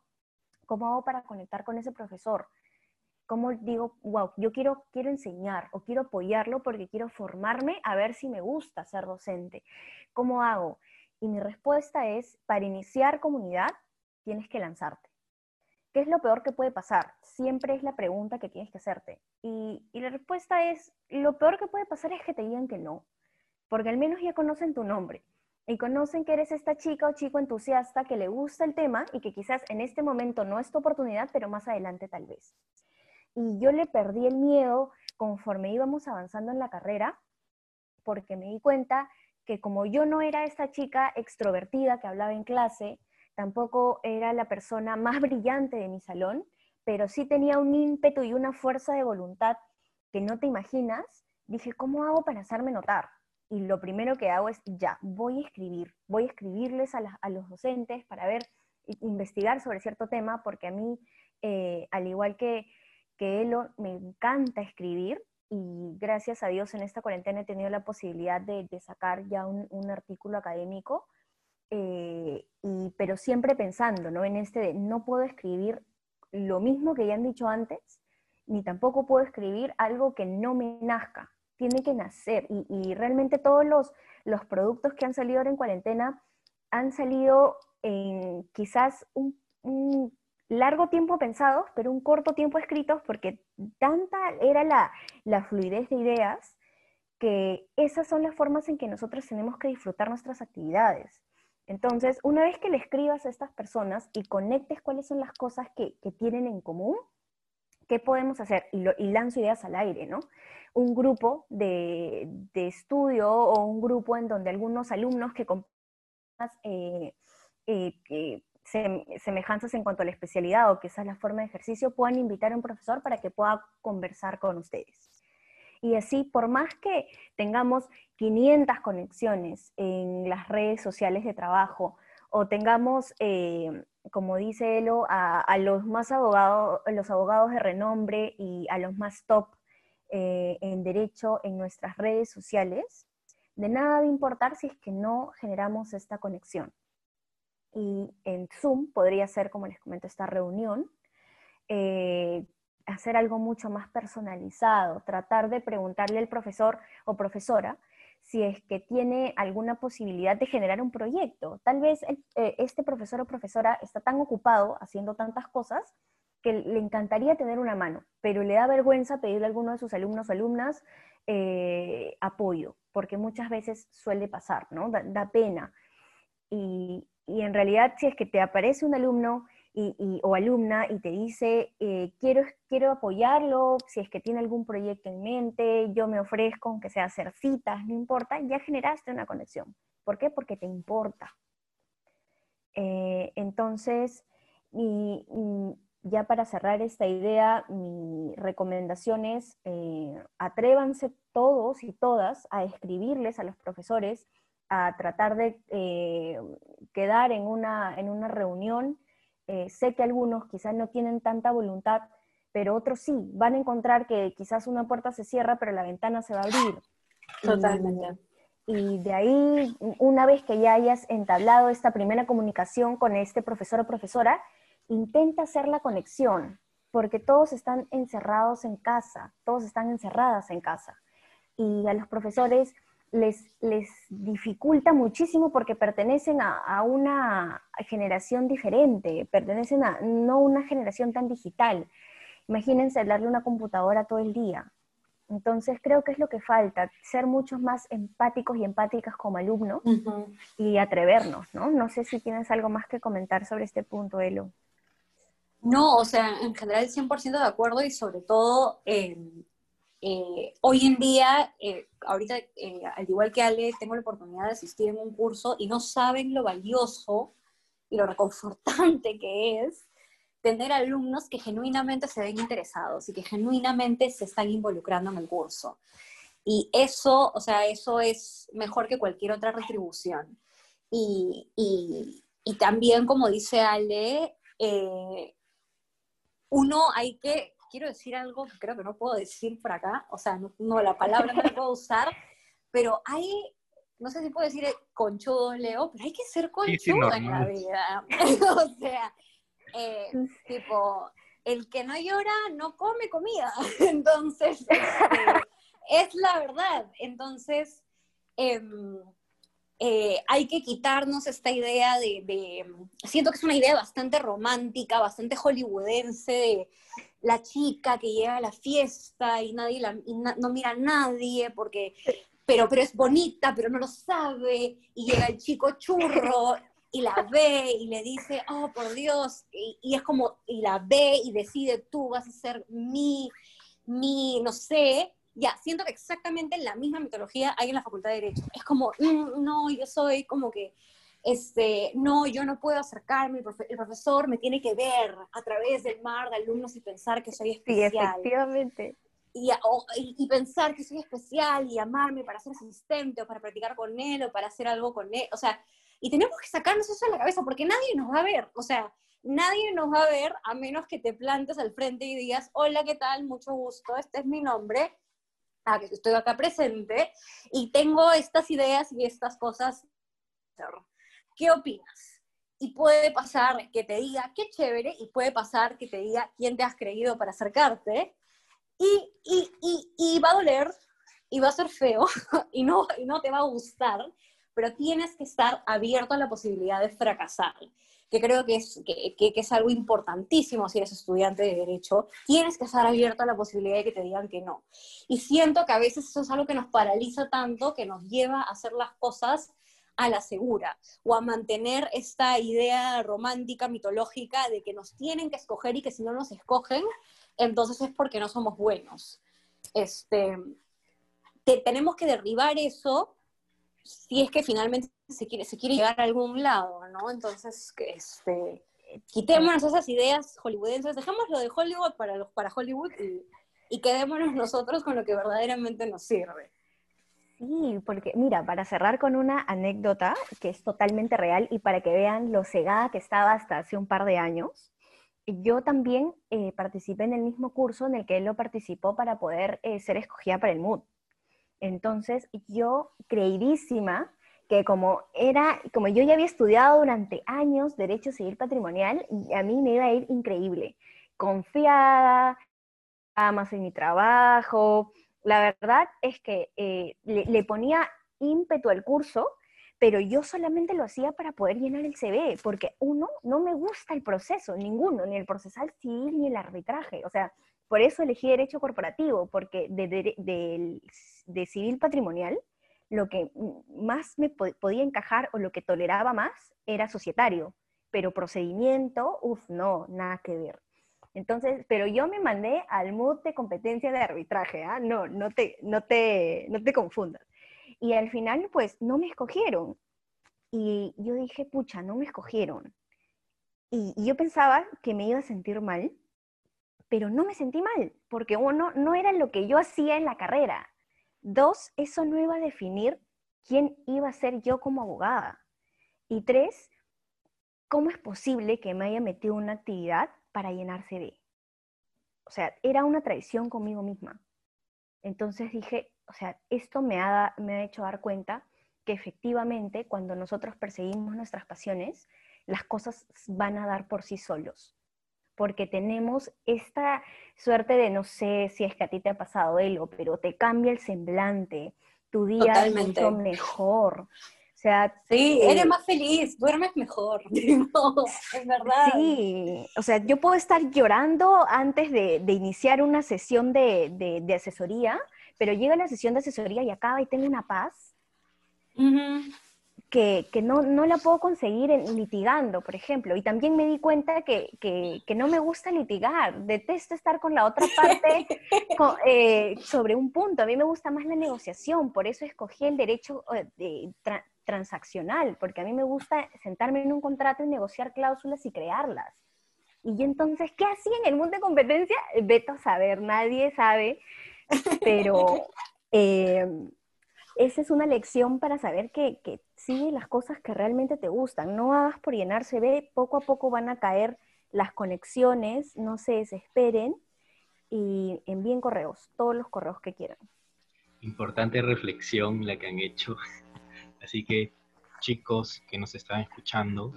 ¿cómo hago para conectar con ese profesor? ¿Cómo digo, wow, yo quiero, quiero enseñar o quiero apoyarlo porque quiero formarme a ver si me gusta ser docente? ¿Cómo hago? Y mi respuesta es, para iniciar comunidad, tienes que lanzarte. ¿Qué es lo peor que puede pasar? Siempre es la pregunta que tienes que hacerte. Y, y la respuesta es, lo peor que puede pasar es que te digan que no, porque al menos ya conocen tu nombre y conocen que eres esta chica o chico entusiasta que le gusta el tema y que quizás en este momento no es tu oportunidad, pero más adelante tal vez y yo le perdí el miedo conforme íbamos avanzando en la carrera, porque me di cuenta que como yo no era esta chica extrovertida que hablaba en clase, tampoco era la persona más brillante de mi salón, pero sí tenía un ímpetu y una fuerza de voluntad que no te imaginas, dije, ¿cómo hago para hacerme notar? Y lo primero que hago es, ya, voy a escribir, voy a escribirles a, los docentes para ver, investigar sobre cierto tema, porque a mí, eh, al igual que que Elo me encanta escribir y gracias a Dios en esta cuarentena he tenido la posibilidad de, sacar ya un, artículo académico, eh, y, pero siempre pensando ¿no? en este no puedo escribir lo mismo que ya han dicho antes, ni tampoco puedo escribir algo que no me nazca, tiene que nacer. Y, realmente todos los, los productos que han salido ahora en cuarentena han salido en quizás un largo tiempo pensados, pero un corto tiempo escritos, porque tanta era la, la fluidez de ideas que esas son las formas en que nosotros tenemos que disfrutar nuestras actividades. Entonces, una vez que le escribas a estas personas y conectes cuáles son las cosas que, que tienen en común, ¿qué podemos hacer? Y, lanzo ideas al aire, ¿no? Un grupo de, de, estudio o un grupo en donde algunos alumnos que eh, eh, semejanzas en cuanto a la especialidad o quizás la forma de ejercicio, puedan invitar a un profesor para que pueda conversar con ustedes. Y así, por más que tengamos 500 conexiones en las redes sociales de trabajo o tengamos, eh, como dice Elo, a, los más abogados, los abogados de renombre y a los más top eh, en derecho en nuestras redes sociales, de nada de importar si es que no generamos esta conexión y en Zoom podría ser, como les comento, esta reunión, eh, hacer algo mucho más personalizado, tratar de preguntarle al profesor o profesora si es que tiene alguna posibilidad de generar un proyecto. Tal vez eh, este profesor o profesora está tan ocupado haciendo tantas cosas que le encantaría tener una mano, pero le da vergüenza pedirle a alguno de sus alumnos o alumnas eh, apoyo, porque muchas veces suele pasar, ¿no? Da, pena. Y, y en realidad si es que te aparece un alumno y, o alumna y te dice, eh, quiero, quiero apoyarlo, si es que tiene algún proyecto en mente, yo me ofrezco, aunque sea hacer citas, no importa, ya generaste una conexión. ¿Por qué? Porque te importa. Eh, entonces, y, ya para cerrar esta idea, mi recomendación es, eh, atrévanse todos y todas a escribirles a los profesores a tratar de eh, quedar en una, en una reunión. Eh, sé que algunos quizás no tienen tanta voluntad, pero otros sí, van a encontrar que quizás una puerta se cierra, pero la ventana se va a abrir. Totalmente. Y, de ahí, una vez que ya hayas entablado esta primera comunicación con este profesor o profesora, intenta hacer la conexión, porque todos están encerrados en casa, todos están encerradas en casa. Y a los profesores les, les dificulta muchísimo porque pertenecen a, a, una generación diferente, pertenecen a no una generación tan digital. Imagínense darle una computadora todo el día. Entonces creo que es lo que falta, ser muchos más empáticos y empáticas como alumnos y atrevernos, ¿no? No sé si tienes algo más que comentar sobre este punto, Elo. No, o sea, en general 100% de acuerdo y sobre todo eh, eh, hoy en día, eh, ahorita, al igual que Ale, tengo la oportunidad de asistir en un curso y no saben lo valioso y lo reconfortante que es tener alumnos que genuinamente se ven interesados y que genuinamente se están involucrando en el curso. Y eso, o sea, eso es mejor que cualquier otra retribución. Y, también, como dice Ale, eh, uno hay que, quiero decir algo que creo que no puedo decir por acá, o sea, no, la palabra no la puedo usar, pero hay, no sé si puedo decir conchudo, Leo, pero hay que ser conchudo en la vida. o sea, eh, tipo, el que no llora no come comida. Entonces, este, es la verdad. Entonces, em, eh, hay que quitarnos esta idea de, siento que es una idea bastante romántica, bastante hollywoodense, de la chica que llega a la fiesta y nadie no mira a nadie porque pero, pero es bonita, pero no lo sabe, y llega el chico churro y la ve y le dice, oh, por Dios, y, es como, y la ve y decide, tú vas a ser mi, mi, no sé, ya, siento que exactamente la misma mitología hay en la Facultad de Derecho. Es como, mm, no, yo soy como que, este, no, yo no puedo acercarme, el, profesor me tiene que ver a través del mar de alumnos y pensar que soy especial. Sí, efectivamente. Y, y, pensar que soy especial y amarme para ser asistente o para practicar con él o para hacer algo con él. O sea, y tenemos que sacarnos eso de la cabeza porque nadie nos va a ver, o sea, nadie nos va a ver a menos que te plantes al frente y digas, hola, ¿qué tal? Mucho gusto, este es mi nombre, estoy acá presente y tengo estas ideas y estas cosas. ¿Qué opinas? Y puede pasar que te diga, qué chévere, y puede pasar que te diga quién te has creído para acercarte, y, y, y, y va a doler, y va a ser feo, y no, y no te va a gustar, pero tienes que estar abierto a la posibilidad de fracasar, que creo que es, que, que, es algo importantísimo si eres estudiante de derecho, tienes que estar abierto a la posibilidad de que te digan que no. Y siento que a veces eso es algo que nos paraliza tanto, que nos lleva a hacer las cosas a la segura o a mantener esta idea romántica, mitológica de que nos tienen que escoger y que si no nos escogen, entonces es porque no somos buenos. Este, tenemos que derribar eso si es que finalmente se quiere, se quiere llegar a algún lado, ¿no? Entonces, este, quitémonos esas ideas hollywoodenses, dejémoslo de Hollywood para, los, para Hollywood y, quedémonos nosotros con lo que verdaderamente nos sirve. Sí, porque mira, para cerrar con una anécdota que es totalmente real y para que vean lo cegada que estaba hasta hace un par de años, yo también eh, participé en el mismo curso en el que él lo participó para poder eh, ser escogida para el MUD. Entonces, yo creidísima que como era, como yo ya había estudiado durante años Derecho Civil Patrimonial, a mí me iba a ir increíble. Confiada, más en mi trabajo. La verdad es que eh, le, ponía ímpetu al curso, pero yo solamente lo hacía para poder llenar el CV, porque uno, no me gusta el proceso, ninguno, ni el procesal civil ni el arbitraje. O sea, por eso elegí derecho corporativo, porque de, civil patrimonial, lo que más me podía encajar o lo que toleraba más era societario, pero procedimiento, uff, no, nada que ver. Entonces, pero yo me mandé al mood de competencia de arbitraje, ¿ah? No, no te, no, te, no te confundas. Y al final, pues, no me escogieron. Y yo dije, pucha, no me escogieron. y yo pensaba que me iba a sentir mal, pero no me sentí mal, porque uno, no era lo que yo hacía en la carrera. Dos, eso no iba a definir quién iba a ser yo como abogada. Y tres, ¿cómo es posible que me haya metido una actividad para llenarse de? O sea, era una traición conmigo misma. Entonces dije, o sea, esto me ha, me ha hecho dar cuenta que efectivamente cuando nosotros perseguimos nuestras pasiones, las cosas van a dar por sí solos porque tenemos esta suerte de, no sé si es que a ti te ha pasado algo, pero te cambia el semblante, tu día es mucho mejor. O sea, sí, eres más feliz, duermes mejor, es verdad. Sí, o sea, yo puedo estar llorando antes de, iniciar una sesión de, asesoría, pero llega la sesión de asesoría y acaba y tengo una paz que, no, la puedo conseguir litigando, por ejemplo. Y también me di cuenta que, no me gusta litigar, detesto estar con la otra parte eh, sobre un punto. A mí me gusta más la negociación, por eso escogí el derecho eh, de, transaccional, porque a mí me gusta sentarme en un contrato y negociar cláusulas y crearlas. Y entonces, ¿qué hacía en el mundo de competencia? Veto a saber, nadie sabe, pero eh, esa es una lección para saber que, que sigue las cosas que realmente te gustan, no hagas por llenarse, ve, poco a poco van a caer las conexiones, no se desesperen y envíen correos, todos los correos que quieran. Importante reflexión la que han hecho. Así que chicos que nos están escuchando,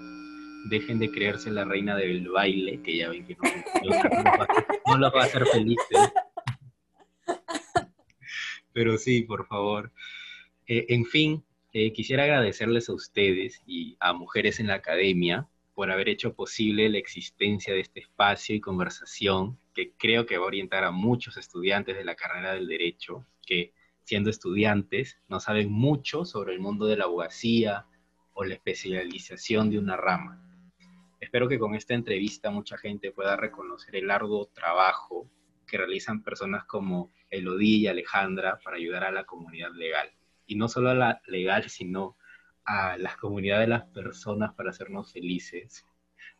dejen de creerse la reina del baile, que ya ven que no, los va a hacer felices. Pero sí, por favor. Eh, en fin, eh, quisiera agradecerles a ustedes y a Mujeres en la Academia por haber hecho posible la existencia de este espacio y conversación que creo que va a orientar a muchos estudiantes de la carrera del derecho que siendo estudiantes, no saben mucho sobre el mundo de la abogacía o la especialización de una rama. Espero que con esta entrevista mucha gente pueda reconocer el arduo trabajo que realizan personas como Elodie y Alejandra para ayudar a la comunidad legal. Y no solo a la legal, sino a las comunidades de las personas para hacernos felices,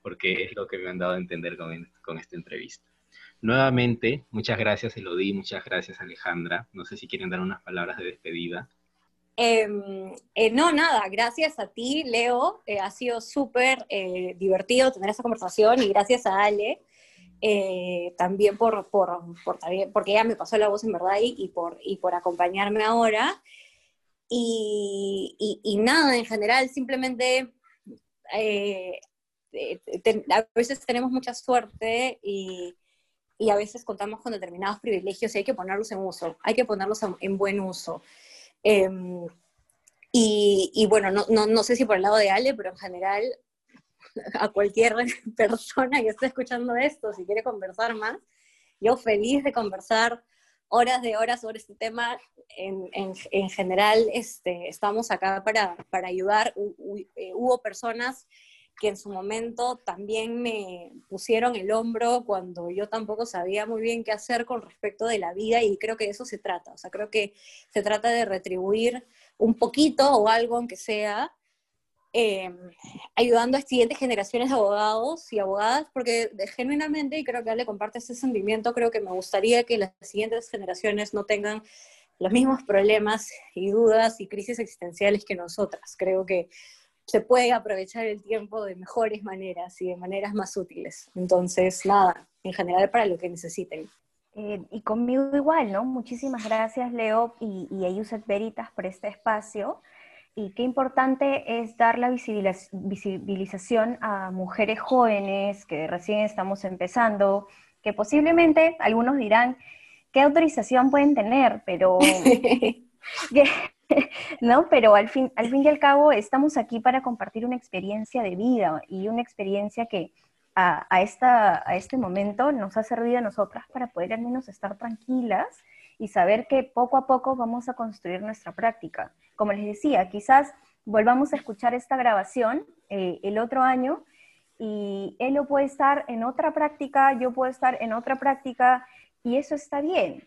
porque es lo que me han dado a entender con, con esta entrevista. Nuevamente, muchas gracias Elodie, muchas gracias Alejandra. No sé si quieren dar unas palabras de despedida. Em, eh, no, nada, gracias a ti, Leo. Eh, ha sido súper eh, divertido tener esta conversación y gracias a Ale también por, por, porque ella me pasó la voz en verdad y, por, y por acompañarme ahora. Y, y nada, en general, simplemente a veces tenemos mucha suerte y y a veces contamos con determinados privilegios y hay que ponerlos en uso, hay que ponerlos en buen uso. Em, y, bueno, no, no, no, sé si por el lado de Ale, pero en general a cualquier persona que esté escuchando esto, si quiere conversar más, yo feliz de conversar horas de horas sobre este tema. En, en, general, este, estamos acá para, para ayudar. Eh, hubo personas que en su momento también me pusieron el hombro cuando yo tampoco sabía muy bien qué hacer con respecto de la vida y creo que de eso se trata, o sea, creo que se trata de retribuir un poquito o algo aunque sea, em, ayudando a siguientes generaciones de abogados y abogadas, porque genuinamente, y creo que Ale comparte ese sentimiento, creo que me gustaría que las siguientes generaciones no tengan los mismos problemas y dudas y crisis existenciales que nosotras. Creo que se puede aprovechar el tiempo de mejores maneras y de maneras más útiles. Entonces, nada, en general para lo que necesiten. Eh, y conmigo igual, ¿no? Muchísimas gracias, Leo y, y a Veritas por este espacio. Y qué importante es dar la visibilización a mujeres jóvenes que recién estamos empezando, que posiblemente algunos dirán, ¿qué autorización pueden tener? Pero ¿no? Pero al fin, al fin y al cabo estamos aquí para compartir una experiencia de vida y una experiencia que a, esta, a este momento nos ha servido a nosotras para poder al menos estar tranquilas y saber que poco a poco vamos a construir nuestra práctica. Como les decía, quizás volvamos a escuchar esta grabación eh, el otro año y él lo puede estar en otra práctica, yo puedo estar en otra práctica y eso está bien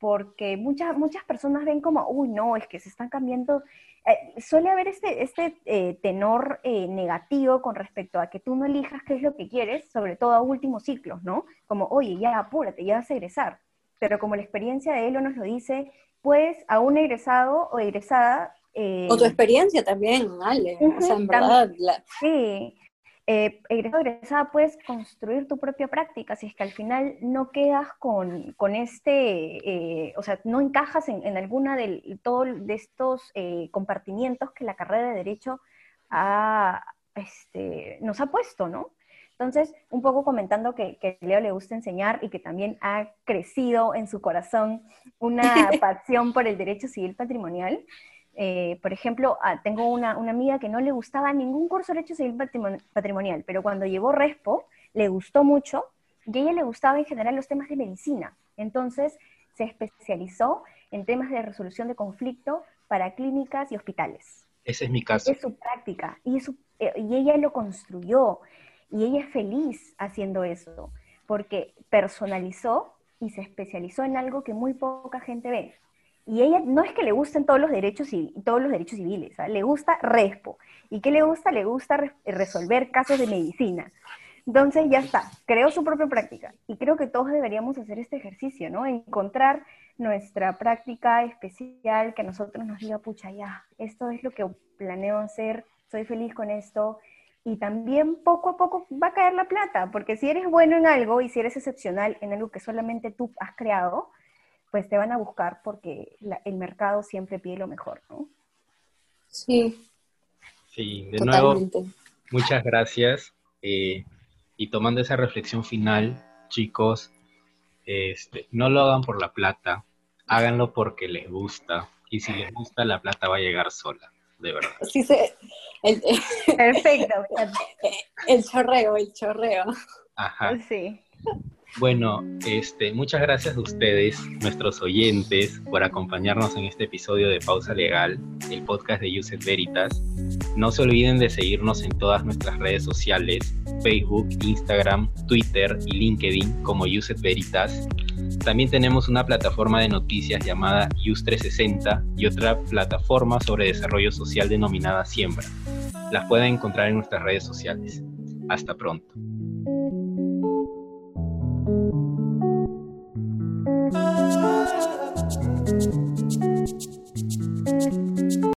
porque muchas, muchas personas ven como, uy, no, es que se están cambiando. Eh, suele haber este, este eh, tenor eh, negativo con respecto a que tú no elijas qué es lo que quieres, sobre todo a últimos ciclos, ¿no? Como, oye, ya apúrate, ya vas a egresar. Pero como la experiencia de Elo nos lo dice, pues a un egresado o egresada... o tu experiencia también, Ale. o sea, en verdad... Sí, eh, egresado egresada puedes construir tu propia práctica, si es que al final no quedas con, con este, eh, o sea, no encajas en, en alguna de, todo de estos eh, compartimientos que la carrera de Derecho ha, este, nos ha puesto, ¿no? Entonces, un poco comentando que, Leo le gusta enseñar y que también ha crecido en su corazón una pasión por el derecho civil patrimonial. Eh, por ejemplo, ah, tengo una, una, amiga que no le gustaba ningún curso de derecho civil patrimonial, pero cuando llevó Respo, le gustó mucho y a ella le gustaba en general los temas de medicina. Entonces, se especializó en temas de resolución de conflicto para clínicas y hospitales. Ese es mi caso. Es su práctica y, eh, y ella lo construyó y ella es feliz haciendo eso porque personalizó y se especializó en algo que muy poca gente ve. Y ella no es que le gusten todos los derechos todos los derechos civiles, ¿ah? le gusta Respo. ¿Y qué le gusta? Le gusta resolver casos de medicina. Entonces ya está, creó su propia práctica. Y creo que todos deberíamos hacer este ejercicio, ¿no? Encontrar nuestra práctica especial que a nosotros nos diga, pucha, ya, esto es lo que planeo hacer, soy feliz con esto. Y también poco a poco va a caer la plata, porque si eres bueno en algo y si eres excepcional en algo que solamente tú has creado, pues te van a buscar porque el mercado siempre pide lo mejor, ¿no? Sí. Sí, de nuevo, muchas gracias. Eh, y tomando esa reflexión final, chicos, este, no lo hagan por la plata, háganlo porque les gusta. Y si les gusta, la plata va a llegar sola, de verdad. Sí, se, Perfecto. El chorreo, el chorreo. Ajá. Sí. Bueno, este, muchas gracias a ustedes, nuestros oyentes, por acompañarnos en este episodio de Pausa Legal, el podcast de Uset Veritas. No se olviden de seguirnos en todas nuestras redes sociales, Facebook, Instagram, Twitter y LinkedIn como Uset Veritas. También tenemos una plataforma de noticias llamada US360 y otra plataforma sobre desarrollo social denominada Siembra. Las pueden encontrar en nuestras redes sociales. Hasta pronto.